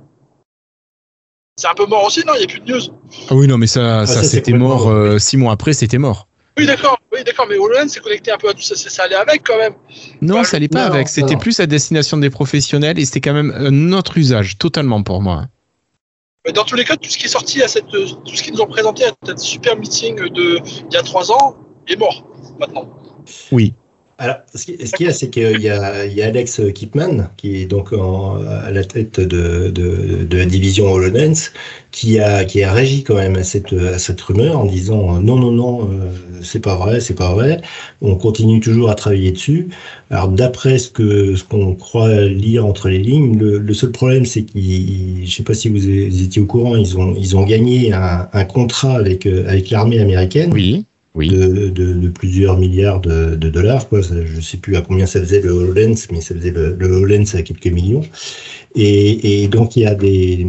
Speaker 2: C'est un peu mort aussi, non? Il n'y a plus de news.
Speaker 1: Ah oui, non, mais ça, ah, ça, c'était mort. Euh, six mois après, c'était mort.
Speaker 2: Oui, d'accord, oui, d'accord, mais HoloLens c'est connecté un peu à tout ça, ça allait avec quand même.
Speaker 1: Non, ça allait pas avec, c'était plus à destination des professionnels et c'était quand même un autre usage, totalement pour moi.
Speaker 2: Mais dans tous les cas, tout ce qui est sorti à cette, tout ce qu'ils nous ont présenté à cette super meeting de il y a trois ans est mort maintenant.
Speaker 1: Oui.
Speaker 3: Alors, ce qu'il y a, c'est qu'il y a, il y a Alex Kipman, qui est donc en, à la tête de, de, de la division HoloLens, qui a, qui a réagi quand même à cette, à cette rumeur en disant non, non, non, euh, c'est pas vrai, c'est pas vrai. On continue toujours à travailler dessus. Alors, d'après ce que ce qu'on croit lire entre les lignes, le, le seul problème, c'est qu'ils, je sais pas si vous étiez au courant, ils ont, ils ont gagné un, un contrat avec, euh, avec l'armée américaine.
Speaker 1: Oui.
Speaker 3: De, plusieurs milliards de, dollars. Je ne sais plus à combien ça faisait le HoloLens, mais ça faisait le, le HoloLens à quelques millions. Et, donc il y a des,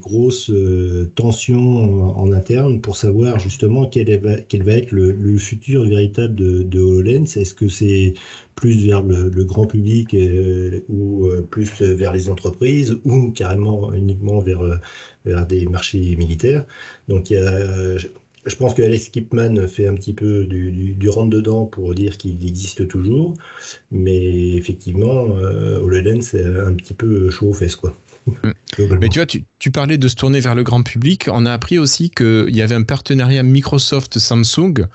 Speaker 3: grosses euh, tensions en, interne pour savoir justement quel, va être le, futur véritable de, de HoloLens. Est-ce que c'est plus vers le, le grand public euh, ou euh, plus vers les entreprises ou carrément uniquement vers, vers des marchés militaires? Donc il y a je pense que Alex Kipman fait un petit peu du, du, du rentre-dedans pour dire qu'il existe toujours, mais effectivement, euh, HoloLens, c'est un petit peu chaud aux fesses, quoi.
Speaker 1: Mais tu vois, tu, tu, parlais de se tourner vers le grand public. On a appris aussi qu'il y avait un partenariat Microsoft-Samsung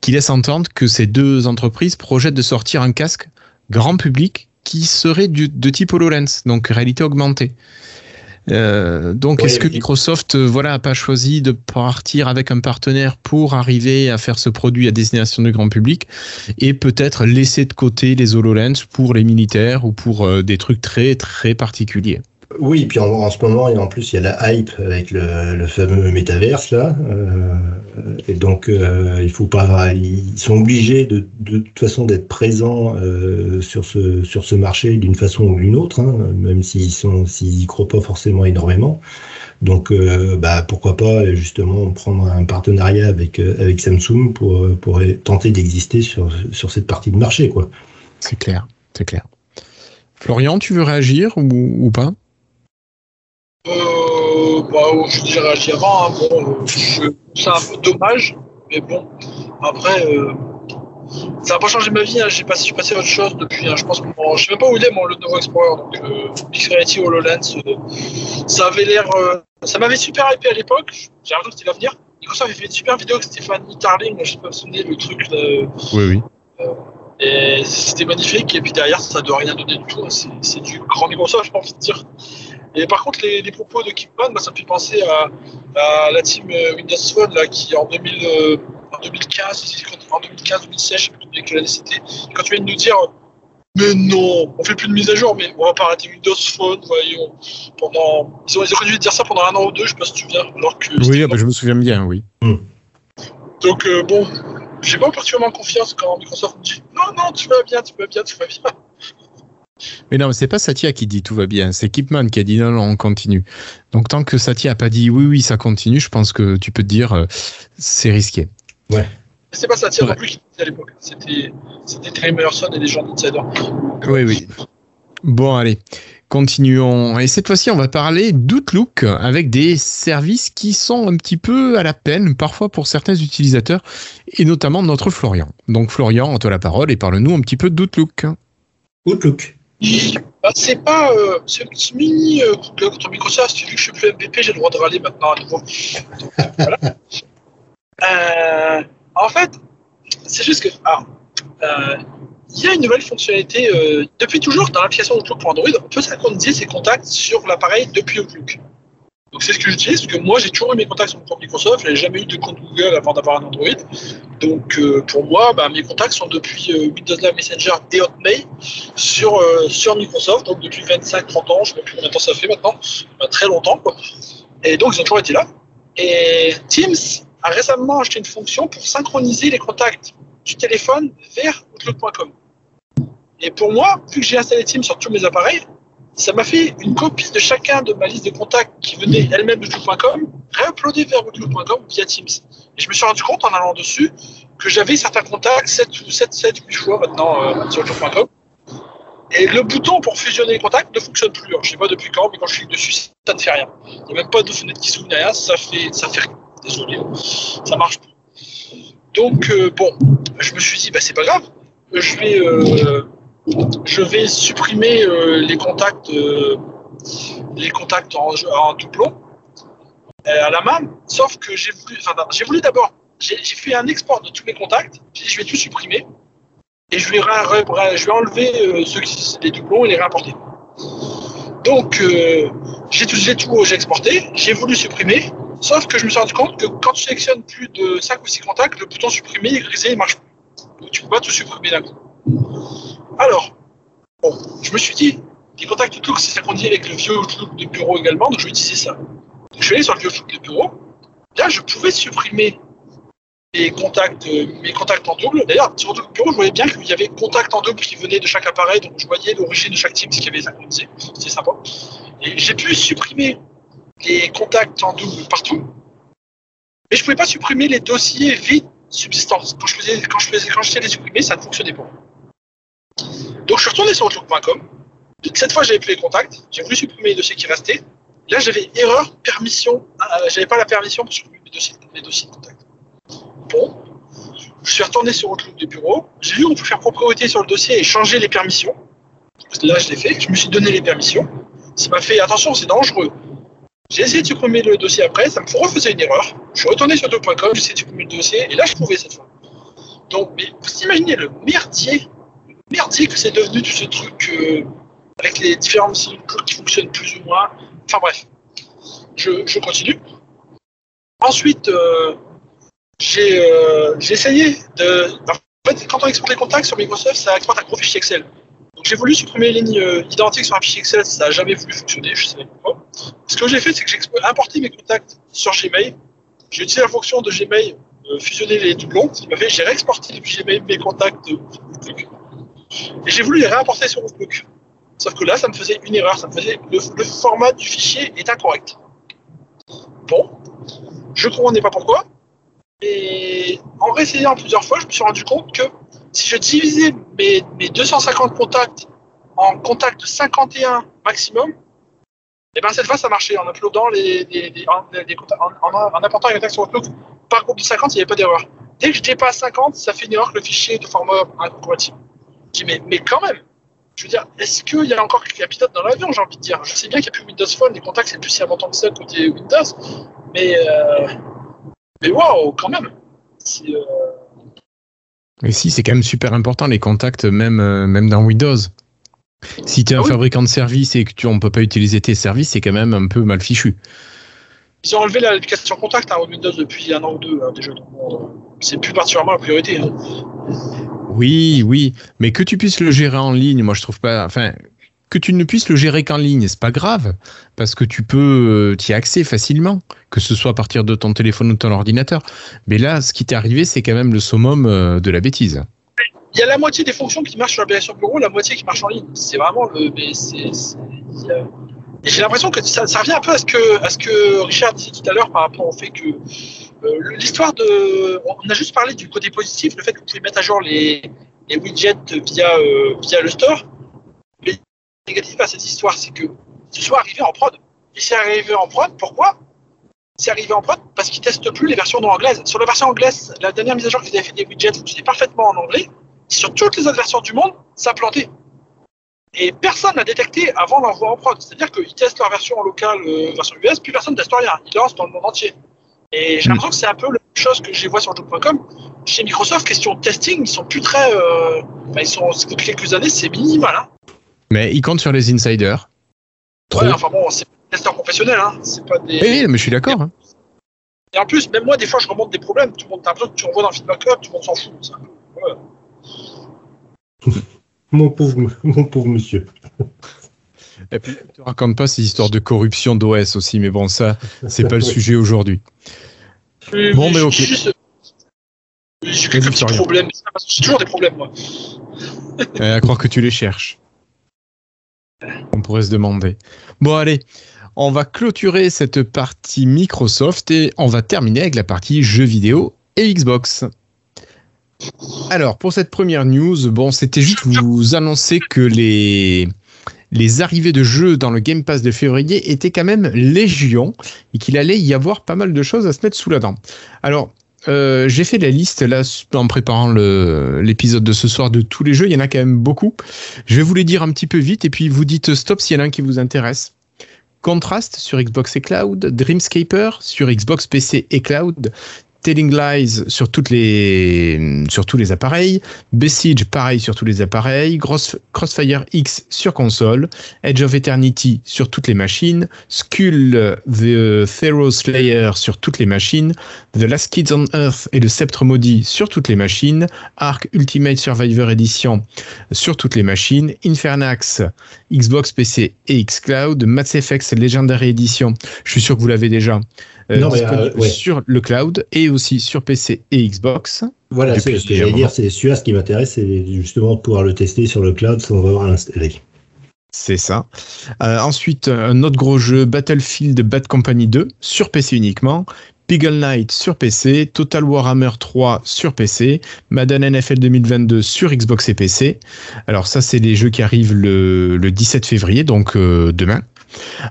Speaker 1: qui laisse entendre que ces deux entreprises projettent de sortir un casque grand public qui serait du, de type HoloLens, donc réalité augmentée. Euh, donc, oui, est-ce que Microsoft, euh, voilà, a pas choisi de partir avec un partenaire pour arriver à faire ce produit à destination du grand public et peut-être laisser de côté les HoloLens pour les militaires ou pour euh, des trucs très très particuliers?
Speaker 3: Oui, puis en, ce moment, en plus, il y a la hype avec le, fameux métaverse là, euh, et donc euh, il faut pas, ils sont obligés de, toute façon d'être présents euh, sur ce marché d'une façon ou d'une autre, hein, même s'ils sont croient pas forcément énormément. Donc, bah, pourquoi pas justement prendre un partenariat avec Samsung pour tenter d'exister sur cette partie de marché, quoi.
Speaker 1: C'est clair, c'est clair. Florian, tu veux réagir ou pas?
Speaker 2: Euh, bah, je déjà réagi avant. Hein. Bon, c'est un peu dommage, mais bon. Après, euh, ça n'a pas changé ma vie. Hein. J'ai passé, passé à autre chose depuis. Hein. Je pense que je sais même pas où il est, mon le nouveau Explorer. Donc, euh, Mixed Reality HoloLens, euh, ça avait l'air. Ça m'avait super hypé à l'époque. J'ai l'impression que c'était l'avenir. Microsoft avait fait une super vidéo avec Stéphanie Tarling. Je sais pas si vous le truc. Là,
Speaker 1: oui, oui.
Speaker 2: et c'était magnifique. Et puis derrière, ça ne doit rien donner du tout. C'est du grand Microsoft, j'ai envie de dire. Et par contre, les, les propos de Kipman, bah, ça me fait penser à, à, la team Windows Phone là, qui en, 2000, euh, en 2015, en 2015, 2016, je ne sais plus quelle année c'était, quand tu viens de nous dire mais non, on fait plus de mise à jour, mais on va pas arrêter Windows Phone, voyons. Pendant, ils ont, ils ont continué de dire ça pendant un an ou deux, je sais pas si tu te souviens. Alors que
Speaker 1: oui, ah bah, je me souviens bien, oui.
Speaker 3: Mm.
Speaker 2: Donc euh, bon, j'ai pas particulièrement confiance quand Microsoft me dit non, non, tu vas bien, tu vas bien, tu vas bien.
Speaker 1: Mais non, c'est pas Satya qui dit tout va bien, c'est Kipman qui a dit non, non, on continue. Donc tant que Satya a pas dit oui, oui, ça continue, je pense que tu peux te dire euh, c'est risqué.
Speaker 3: Ouais.
Speaker 2: C'est pas Satya ouais. non plus qui disait à l'époque, c'était Meyerson et des gens d'Insider.
Speaker 1: Oui, oui. Bon, allez, continuons. Et cette fois-ci, on va parler d'Outlook avec des services qui sont un petit peu à la peine, parfois pour certains utilisateurs, et notamment notre Florian. Donc Florian, on te la parole et parle-nous un petit peu d'Outlook.
Speaker 3: Outlook.
Speaker 2: Bah, c'est pas. Euh, c'est un petit mini euh, coup de gueule contre Microsoft. Vu que je suis plus MVP, j'ai le droit de râler maintenant à nouveau. Donc, voilà. euh, en fait, c'est juste que. Alors, euh, il y a une nouvelle fonctionnalité. Euh, depuis toujours, dans l'application Outlook pour Android, on peut synchroniser ses contacts sur l'appareil depuis Outlook. Donc c'est ce que j'utilise, parce que moi j'ai toujours eu mes contacts sur mon Microsoft, je n'ai jamais eu de compte Google avant d'avoir un Android. Donc euh, pour moi, bah, mes contacts sont depuis euh, Windows Live Messenger et Hotmail sur, euh, Microsoft, donc depuis 25-30 ans, je ne sais plus combien de temps ça fait maintenant, bah, très longtemps. Et donc ils ont toujours été là. Et Teams a récemment acheté une fonction pour synchroniser les contacts du téléphone vers Outlook.com. Et pour moi, vu que j'ai installé Teams sur tous mes appareils, ça m'a fait une copie de chacun de ma liste de contacts qui venait elle-même de Outlook.com, réuploadée vers Outlook.com via Teams. Et je me suis rendu compte en allant dessus que j'avais certains contacts 7 ou 7, 7, 8 fois maintenant euh, sur Outlook.com. Et le bouton pour fusionner les contacts ne fonctionne plus. Alors, je sais pas depuis quand, mais quand je clique dessus, ça ne fait rien. Il n'y a même pas de fenêtre qui s'ouvre rien, ça fait, ça fait rien. Désolé, ça marche plus. Donc, euh, bon, je me suis dit, bah, c'est pas grave, je vais. Euh, je vais supprimer euh, les contacts, euh, les contacts en, en doublon euh, à la main. Sauf que j'ai voulu, j'ai voulu d'abord, j'ai fait un export de tous mes contacts, je vais tout supprimer. et je vais, enlever ceux qui les doublons et les réimporter. Donc, j'ai tout, tout j'ai exporté, j'ai voulu supprimer, sauf que je me suis rendu compte que quand tu sélectionnes plus de 5 ou 6 contacts, le bouton supprimer, grisé, il marche plus. Donc, tu peux pas tout supprimer d'un coup. Alors, bon, je me suis dit, les contacts Outlook, c'est synchronisé avec le vieux Outlook de bureau également, donc je vais utiliser ça. Donc, je vais aller sur le vieux Outlook de bureau. Là, je pouvais supprimer mes contacts, euh, mes contacts en double. D'ailleurs, sur le bureau, je voyais bien qu'il y avait contacts en double qui venaient de chaque appareil, donc je voyais l'origine de chaque team, ce qui avait synchronisé. C'était sympa. Et j'ai pu supprimer les contacts en double partout, mais je ne pouvais pas supprimer les dossiers vides subsistants. Quand je faisais, quand je faisais, quand les supprimer, ça ne fonctionnait pas. Donc je suis retourné sur Outlook.com. Cette fois, plus les contacts. J'ai voulu supprimer les dossiers qui restaient. Là, j'avais erreur, permission. Euh, j'avais pas la permission pour supprimer mes dossiers, mes dossiers de contact. Bon, je suis retourné sur Outlook du bureau. J'ai vu qu'on peut faire propriété sur le dossier et changer les permissions. Là, je l'ai fait. Je me suis donné les permissions. Ça m'a fait attention, c'est dangereux. J'ai essayé de supprimer le dossier après, ça me refaisait une erreur. Je suis retourné sur Outlook.com, j'ai essayé de supprimer le dossier, et là, je pouvais cette fois. Donc, mais vous imaginez le merdier, le merdier que c'est devenu tout ce truc euh, avec les différentes qui fonctionnent plus ou moins. Enfin bref, je, continue. Ensuite, euh, euh, j'ai essayé de. En fait, quand on exporte les contacts sur Microsoft, ça exporte un gros fichier Excel. Donc j'ai voulu supprimer les lignes identiques sur un fichier Excel, ça n'a jamais voulu fonctionner, je sais pas pourquoi. Ce que j'ai fait, c'est que j'ai importé mes contacts sur Gmail. J'ai utilisé la fonction de Gmail, fusionner les doublons, ce qui m'a fait, j'ai réexporté depuis Gmail mes contacts. Et j'ai voulu les réimporter sur Outlook. Sauf que là, ça me faisait une erreur, ça me faisait le, format du fichier est incorrect. Bon, je comprenais pas pourquoi. Et en réessayant plusieurs fois, je me suis rendu compte que si je divisais mes, 250 contacts en contacts 51 maximum, et eh ben cette fois ça marchait en uploadant les, en, apportant les contacts sur Outlook par groupe de 50, il n'y avait pas d'erreur. Dès que je dépasse 50, ça fait une erreur que le fichier est de format incompatible. Je dis mais, mais quand même, je veux dire, est-ce qu'il y a encore quelqu'un pilote dans l'avion, j'ai envie de dire? Je sais bien qu'il n'y a plus Windows Phone, les contacts c'est plus si important que ça côté Windows, mais euh, mais waouh, quand même.
Speaker 1: Euh, Mais si, c'est quand même super important les contacts, même, euh, même dans Windows. Si tu es un ah fabricant de services et que tu on peut pas utiliser tes services, c'est quand même un peu mal fichu.
Speaker 2: Ils ont enlevé l'application contact à hein, Windows depuis un an ou deux hein, déjà. C'est plus particulièrement la priorité. Hein.
Speaker 1: Oui, oui, mais que tu puisses le gérer en ligne, moi je trouve pas. Enfin, que tu ne puisses le gérer qu'en ligne, c'est pas grave, parce que tu peux euh, t'y accéder facilement, que ce soit à partir de ton téléphone ou de ton ordinateur. Mais là, ce qui t'est arrivé, c'est quand même le summum euh, de la bêtise.
Speaker 2: Il y a la moitié des fonctions qui marchent sur l'application bureau, la moitié qui marche en ligne. C'est vraiment le. Mais c'est, j'ai l'impression que ça, revient un peu à ce que, Richard disait tout à l'heure par rapport au fait que euh, l'histoire de. On a juste parlé du côté positif, le fait que vous pouvez mettre à jour les, widgets via, via le store négatif à cette histoire, c'est que ce soit arrivé en prod. Et c'est arrivé en prod, pourquoi? C'est arrivé en prod parce qu'ils testent plus les versions non anglaises. Sur la version anglaise, la dernière mise à jour qu'ils avaient fait des widgets fonctionnait parfaitement en anglais. Sur toutes les autres versions du monde, ça a planté. Et personne n'a détecté avant l'envoi en prod. C'est-à-dire qu'ils testent leur version locale, euh, version US, puis personne ne teste rien. Ils lancent dans le monde entier. Et j'ai l'impression que c'est un peu la même chose que j'ai vois sur job.com. Chez Microsoft, question testing, ils sont plus très. Euh, ils sont, depuis quelques années, c'est minimal. Hein.
Speaker 1: Mais ils comptent sur les insiders.
Speaker 2: Ouais, enfin bon, c'est des testeurs professionnels, hein. C'est pas des.
Speaker 1: Oui, mais je suis d'accord. Hein.
Speaker 2: Et en plus, même moi, des fois, je remonte des problèmes. Tout le monde, t'as l'impression que tu envoies dans le feedback tout le monde s'en fout.
Speaker 3: Mon, pauvre, mon pauvre monsieur.
Speaker 1: Et puis, tu racontes pas ces histoires de corruption d'OS aussi, mais bon, ça, c'est pas le sujet aujourd'hui.
Speaker 2: Bon, mais ok. J'ai quelques petits problèmes. J'ai toujours des problèmes, moi.
Speaker 1: à croire que tu les cherches. On pourrait se demander. Bon, allez, on va clôturer cette partie Microsoft et on va terminer avec la partie jeux vidéo et Xbox. Alors, pour cette première news, bon, c'était juste vous annoncer que les, les arrivées de jeux dans le Game Pass de février étaient quand même légion et qu'il allait y avoir pas mal de choses à se mettre sous la dent. Alors, euh, j'ai fait la liste là en préparant l'épisode de ce soir de tous les jeux. Il y en a quand même beaucoup. Je vais vous les dire un petit peu vite et puis vous dites stop s'il y en a un qui vous intéresse. Contrast sur Xbox et Cloud, Dreamscaper sur Xbox PC et Cloud, Telling Lies sur tous les appareils, Besiege pareil sur tous les appareils, Crossfire X sur console, Edge of Eternity sur toutes les machines, Skull the Pharaoh Slayer sur toutes les machines, The Last Kids on Earth et le Sceptre maudit sur toutes les machines, Ark Ultimate Survivor Edition sur toutes les machines, Infernax Xbox PC et Xcloud, Mass Effect Legendary Edition, je suis sûr que vous l'avez déjà, euh, euh, sur le cloud et aussi sur PC et Xbox.
Speaker 3: Voilà, ce que j'allais dire, c'est celui-là, ce qui m'intéresse, c'est justement de pouvoir le tester sur le cloud sans avoir à l'installer.
Speaker 1: C'est ça. Euh, ensuite, un autre gros jeu, Battlefield Bad Company 2, sur PC uniquement. Beagle Knight sur PC, Total Warhammer 3 sur PC, Madden NFL 2022 sur Xbox et PC. Alors ça, c'est les jeux qui arrivent le, 17 février, donc demain.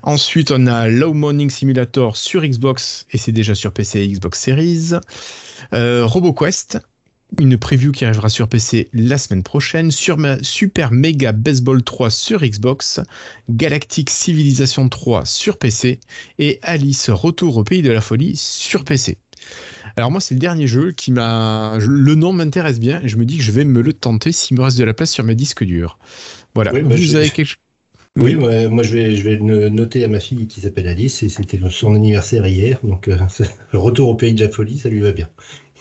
Speaker 1: Ensuite, on a Low Morning Simulator sur Xbox et c'est déjà sur PC et Xbox Series. Euh, RoboQuest, une preview qui arrivera sur PC la semaine prochaine. Sur Super Mega Baseball 3 sur Xbox. Galactic Civilization 3 sur PC. Et Alice Retour au Pays de la Folie sur PC. Alors moi, c'est le dernier jeu qui m'a... Le nom m'intéresse bien et je me dis que je vais me le tenter s'il me reste de la place sur mes disques durs. Voilà. Vous avez quelque chose
Speaker 3: oui, moi je vais, je vais noter à ma fille qui s'appelle Alice et c'était son anniversaire hier, donc euh, retour au pays de la folie, ça lui va bien.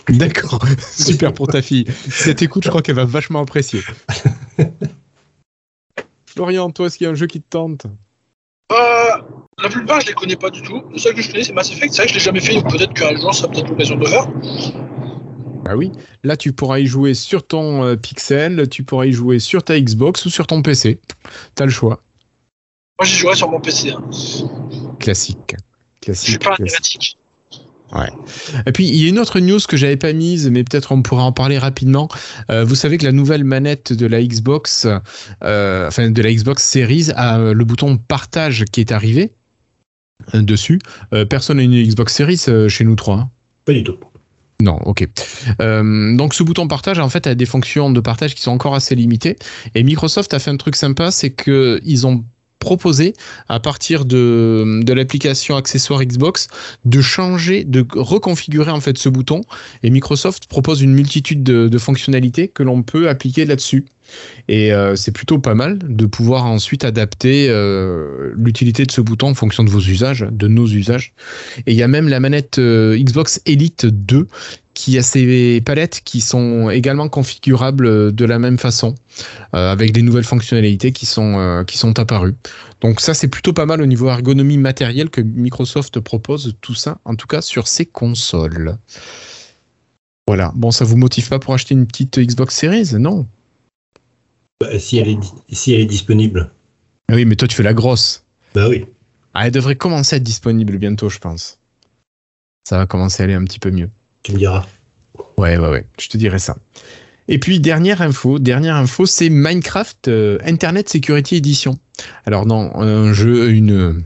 Speaker 1: D'accord, super pour ta fille. Si elle t'écoute, je crois qu'elle va vachement apprécier. Florian, toi, est-ce qu'il y a un jeu qui te tente?
Speaker 2: Euh, La plupart, je les connais pas du tout. Le seul que je connais, c'est Mass Effect. C'est vrai que je l'ai jamais fait, donc peut-être qu'un jour, ça peut-être l'occasion de le faire.
Speaker 1: Ah oui, là tu pourras y jouer sur ton euh, Pixel, tu pourras y jouer sur ta Xbox ou sur ton PC. Tu as le choix.
Speaker 2: Moi, j'y jouerai sur mon PC. Hein.
Speaker 1: Classique. Classique. Je
Speaker 2: suis pas classique.
Speaker 1: Ouais. Et puis il y a une autre news que j'avais pas mise, mais peut-être on pourra en parler rapidement. Euh, vous savez que la nouvelle manette de la Xbox, euh, enfin de la Xbox Series, a le bouton partage qui est arrivé euh, dessus. personne n'a une Xbox Series chez nous trois. Hein.
Speaker 3: Pas du tout.
Speaker 1: Non, ok. donc ce bouton partage, en fait, a des fonctions de partage qui sont encore assez limitées. Et Microsoft a fait un truc sympa, c'est que ils ont proposer à partir de, l'application accessoire Xbox de changer, de reconfigurer en fait ce bouton. Et Microsoft propose une multitude de, de fonctionnalités que l'on peut appliquer là-dessus. Et euh, c'est plutôt pas mal de pouvoir ensuite adapter euh, l'utilité de ce bouton en fonction de vos usages, de nos usages. Et il y a même la manette euh, Xbox Elite 2 qui a ces palettes qui sont également configurables de la même façon, euh, avec des nouvelles fonctionnalités qui sont, euh, qui sont apparues. Donc ça, c'est plutôt pas mal au niveau ergonomie matérielle que Microsoft propose, tout ça, en tout cas sur ses consoles. Voilà. Bon, ça vous motive pas pour acheter une petite Xbox Series, non
Speaker 3: bah, si, elle est, si elle est disponible.
Speaker 1: Ah oui, mais toi, tu fais la grosse.
Speaker 3: Bah oui.
Speaker 1: Ah, elle devrait commencer à être disponible bientôt, je pense. Ça va commencer à aller un petit peu mieux.
Speaker 3: Tu me diras.
Speaker 1: Ouais, ouais, ouais, je te dirai ça. Et puis dernière info, dernière info, c'est Minecraft euh, Internet Security Edition. Alors non, un jeu, une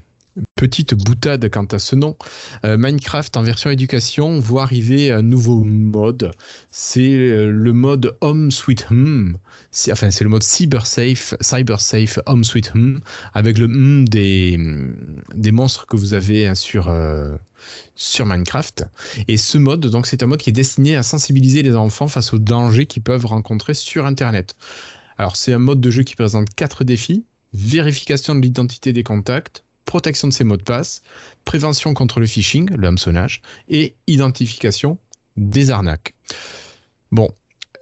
Speaker 1: petite boutade quant à ce nom. Euh, Minecraft en version éducation voit arriver un nouveau mode. C'est euh, le mode Home Sweet Home. Enfin, c'est le mode Cyber Safe, Cyber Safe Home Sweet Home avec le hum des, des monstres que vous avez hein, sur, euh, sur Minecraft. Et ce mode, donc, c'est un mode qui est destiné à sensibiliser les enfants face aux dangers qu'ils peuvent rencontrer sur Internet. Alors, c'est un mode de jeu qui présente quatre défis. Vérification de l'identité des contacts, protection de ses mots de passe, prévention contre le phishing, le hameçonnage, et identification des arnaques. Bon,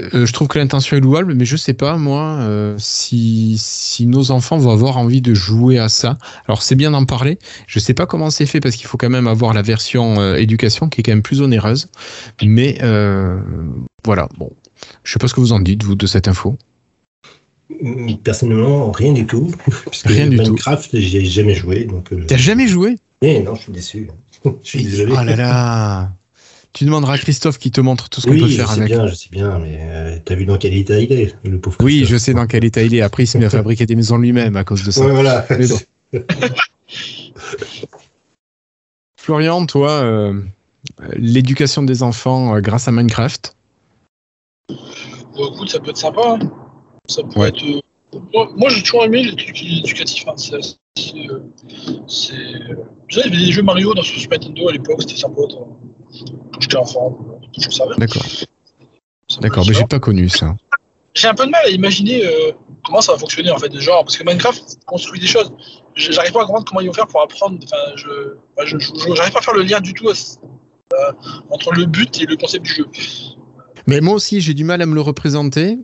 Speaker 1: euh, je trouve que l'intention est louable, mais je sais pas moi euh, si, nos enfants vont avoir envie de jouer à ça. Alors c'est bien d'en parler. Je sais pas comment c'est fait parce qu'il faut quand même avoir la version euh, éducation qui est quand même plus onéreuse. Mais voilà, bon, je sais pas ce que vous en dites vous de cette info.
Speaker 3: Personnellement, rien du tout. Puisque rien du Minecraft, j'ai jamais joué. Donc,
Speaker 1: euh, T'as jamais joué?
Speaker 3: Eh non, je suis déçu. je suis désolé.
Speaker 1: Oh là là Tu demanderas à Christophe qui te montre tout ce qu'on peut faire avec.
Speaker 3: Bien, je sais bien, mais euh, t'as vu dans quel état il est, le pauvre
Speaker 1: Oui, je sais dans quel état il est. Après, il s'est mis à fabriquer des maisons lui-même à cause de ça.
Speaker 3: Ouais, voilà.
Speaker 1: Florian, toi, euh, l'éducation des enfants grâce à Minecraft?
Speaker 2: Bon, écoute, ça peut être sympa. Hein. Ça peut être. Euh, moi, j'ai toujours aimé les trucs éducatifs. Hein. C'est. Euh, il y avait des jeux Mario dans Super Nintendo à l'époque, c'était sympa quand j'étais enfant. je savais.
Speaker 1: D'accord. D'accord, mais j'ai pas connu ça.
Speaker 2: J'ai un peu de mal à imaginer euh, comment ça va fonctionner en fait, genre parce que Minecraft construit des choses. J'arrive pas à comprendre comment ils vont faire pour apprendre. Enfin, je, j'arrive pas à faire le lien du tout euh, entre le but et le concept du jeu.
Speaker 1: Mais moi aussi, j'ai du mal à me le représenter.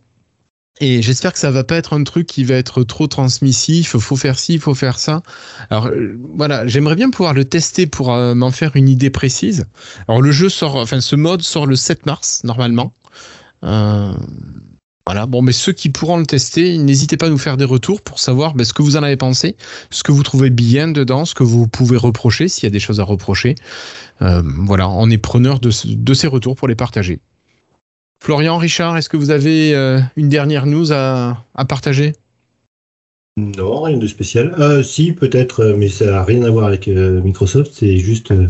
Speaker 1: Et j'espère que ça va pas être un truc qui va être trop transmissif. Faut faire ci, faut faire ça. Alors euh, voilà, j'aimerais bien pouvoir le tester pour euh, m'en faire une idée précise. Alors le jeu sort, enfin ce mode sort le 7 mars normalement. Euh, voilà, bon, mais ceux qui pourront le tester, n'hésitez pas à nous faire des retours pour savoir ben, ce que vous en avez pensé, ce que vous trouvez bien dedans, ce que vous pouvez reprocher, s'il y a des choses à reprocher. voilà, on est preneur de, de ces retours pour les partager. Florian, Richard, est-ce que vous avez euh, une dernière news à, partager?
Speaker 3: Non, rien de spécial. Euh, si, peut-être, euh, mais ça n'a rien à voir avec Microsoft. C'est juste, je ne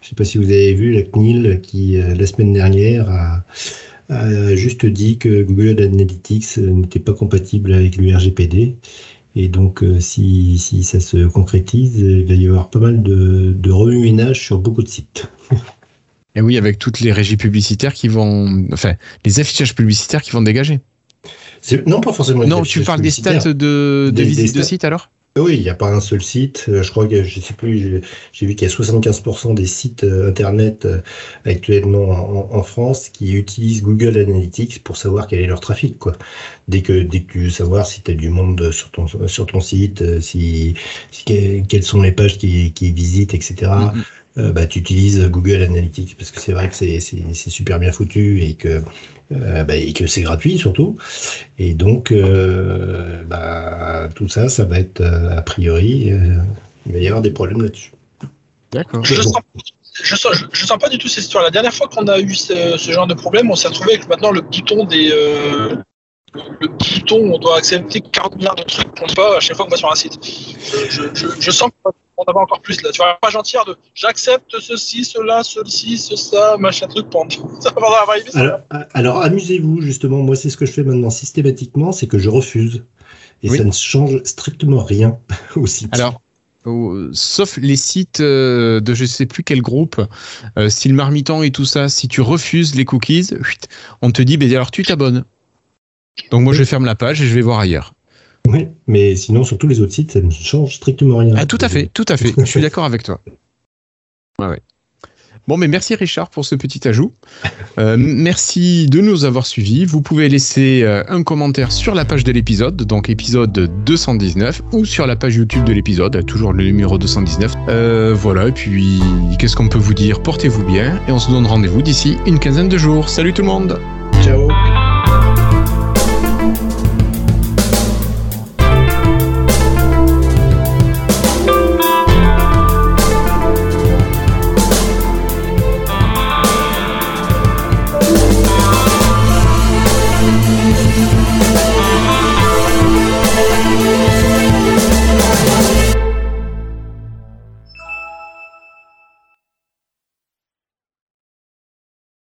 Speaker 3: sais pas si vous avez vu la CNIL qui, la semaine dernière, a, juste dit que Google Analytics n'était pas compatible avec l'URGPD. Et donc, si, ça se concrétise, il va y avoir pas mal de, de remue-ménage sur beaucoup de sites.
Speaker 1: Et oui, avec toutes les régies publicitaires qui vont, enfin, les affichages publicitaires qui vont dégager.
Speaker 3: Non, pas forcément.
Speaker 1: Non, tu parles des stats de, de visites de sites alors?
Speaker 3: Oui, il n'y a pas un seul site. Euh, je crois que je sais plus. J'ai vu qu'il y a 75% des sites euh, internet euh, actuellement en, France qui utilisent Google Analytics pour savoir quel est leur trafic. Quoi. Dès que dès que tu veux savoir si tu as du monde sur ton sur ton site, si, quelles sont les pages qui, qui visitent, etc. Euh, bah, tu utilises Google Analytics parce que c'est vrai que c'est super bien foutu et que, euh, bah, et que c'est gratuit surtout. Et donc, euh, bah, tout ça, ça va être a priori, il va y avoir des problèmes là-dessus.
Speaker 2: D'accord. Je, sens, je, sens, pas du tout cette histoire. La dernière fois qu'on a eu ce, genre de problème, on s'est retrouvé avec maintenant le bouton des. Le bouton où on doit accepter 40 milliards de trucs qu'on pas à chaque fois qu'on va sur un site. Je, sens que on en encore plus là. Tu vois, la page entière de j'accepte ceci, cela, ceci, ce, ça, machin truc pour
Speaker 3: ça va alors, alors amusez-vous justement. Moi, c'est ce que je fais maintenant systématiquement, c'est que je refuse et ça ne change strictement rien au site.
Speaker 1: Alors. Sauf les sites euh, de je sais plus quel groupe, euh, style Marmiton et tout ça, si tu refuses les cookies, on te dit, ben alors tu t'abonnes. Donc moi je ferme la page et je vais voir ailleurs.
Speaker 3: Oui, mais sinon, sur tous les autres sites, ça ne change strictement rien.
Speaker 1: Ah, tout à fait, tout à fait. Je suis d'accord avec toi. Ouais, ouais. Bon, mais merci Richard pour ce petit ajout. Euh, merci de nous avoir suivis. Vous pouvez laisser euh, un commentaire sur la page de l'épisode, donc épisode 219, ou sur la page YouTube de l'épisode, toujours le numéro 219. Euh, voilà, et puis qu'est-ce qu'on peut vous dire? Portez-vous bien, et on se donne rendez-vous d'ici une quinzaine de jours. Salut tout le monde